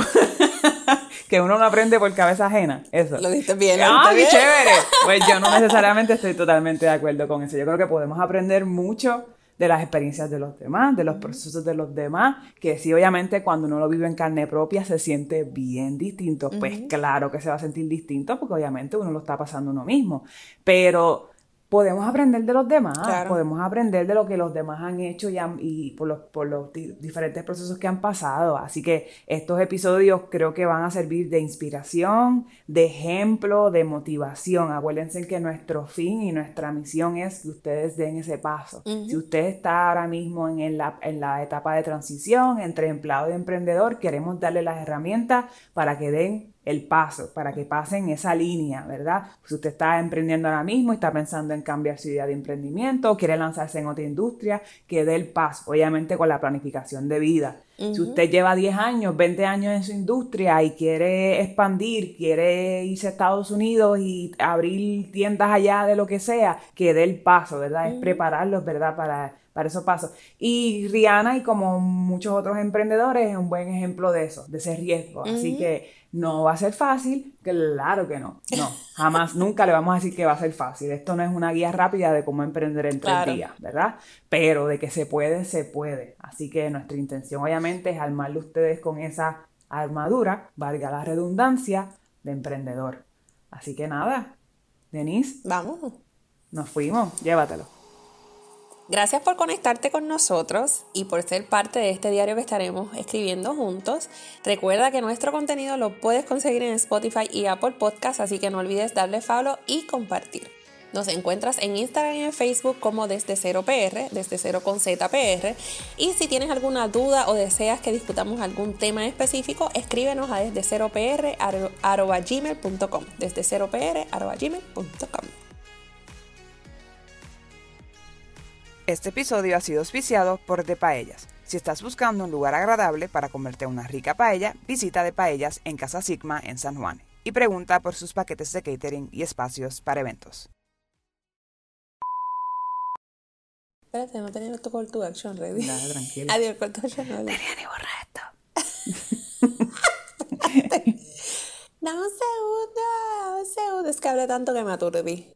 Speaker 1: que uno no aprende por cabeza ajena. Eso.
Speaker 2: Lo diste bien.
Speaker 1: ¡Ah, qué chévere! Pues yo no necesariamente estoy totalmente de acuerdo con eso. Yo creo que podemos aprender mucho de las experiencias de los demás, de los procesos de los demás, que sí, obviamente, cuando uno lo vive en carne propia se siente bien distinto. Pues claro que se va a sentir distinto porque obviamente uno lo está pasando uno mismo. Pero podemos aprender de los demás, podemos aprender de lo que los demás han hecho y, y por, los, por los diferentes procesos que han pasado. Así que estos episodios creo que van a servir de inspiración, de ejemplo, de motivación. Acuérdense que nuestro fin y nuestra misión es que ustedes den ese paso. Si usted está ahora mismo en la, en la etapa de transición entre empleado y emprendedor, queremos darle las herramientas para que den el paso, para que pasen esa línea, ¿verdad? Si usted está emprendiendo ahora mismo y está pensando en cambiar su idea de emprendimiento, o quiere lanzarse en otra industria, que dé el paso, obviamente con la planificación de vida. Si usted lleva 10 años, 20 años en su industria y quiere expandir, quiere irse a Estados Unidos y abrir tiendas allá de lo que sea, que dé el paso, ¿verdad? Es prepararlos, ¿verdad? Para para esos pasos. Y Rihanna, y como muchos otros emprendedores, es un buen ejemplo de eso, de ese riesgo. Así que no va a ser fácil, claro que no. No, jamás, nunca le vamos a decir que va a ser fácil. Esto no es una guía rápida de cómo emprender en tres días, ¿verdad? Pero de que se puede, se puede. Así que nuestra intención, obviamente, es armarle ustedes con esa armadura, valga la redundancia, de emprendedor. Así que nada, Denise.
Speaker 2: Vamos.
Speaker 1: Nos fuimos, llévatelo.
Speaker 2: Gracias por conectarte con nosotros y por ser parte de este diario que estaremos escribiendo juntos. Recuerda que nuestro contenido lo puedes conseguir en Spotify y Apple Podcasts, así que no olvides darle follow y compartir. Nos encuentras en Instagram y en Facebook como desde cero PR, desde cero con ZPR. Y si tienes alguna duda o deseas que discutamos algún tema específico, escríbenos a desde cero PR gmail.com. Desde cero PR gmail.com.
Speaker 1: Este episodio ha sido auspiciado por De Paellas. Si estás buscando un lugar agradable para comerte una rica paella, visita De Paellas en Casa Sigma en San Juan y pregunta por sus paquetes de catering y espacios para eventos.
Speaker 2: Espérate, no tenía tu call to action ready.
Speaker 1: Nada, tranquilo.
Speaker 2: Adiós, call to action ready.
Speaker 1: Tenía ni borrar esto.
Speaker 2: Dame un segundo, un segundo. Es que hablé tanto que me aturdí.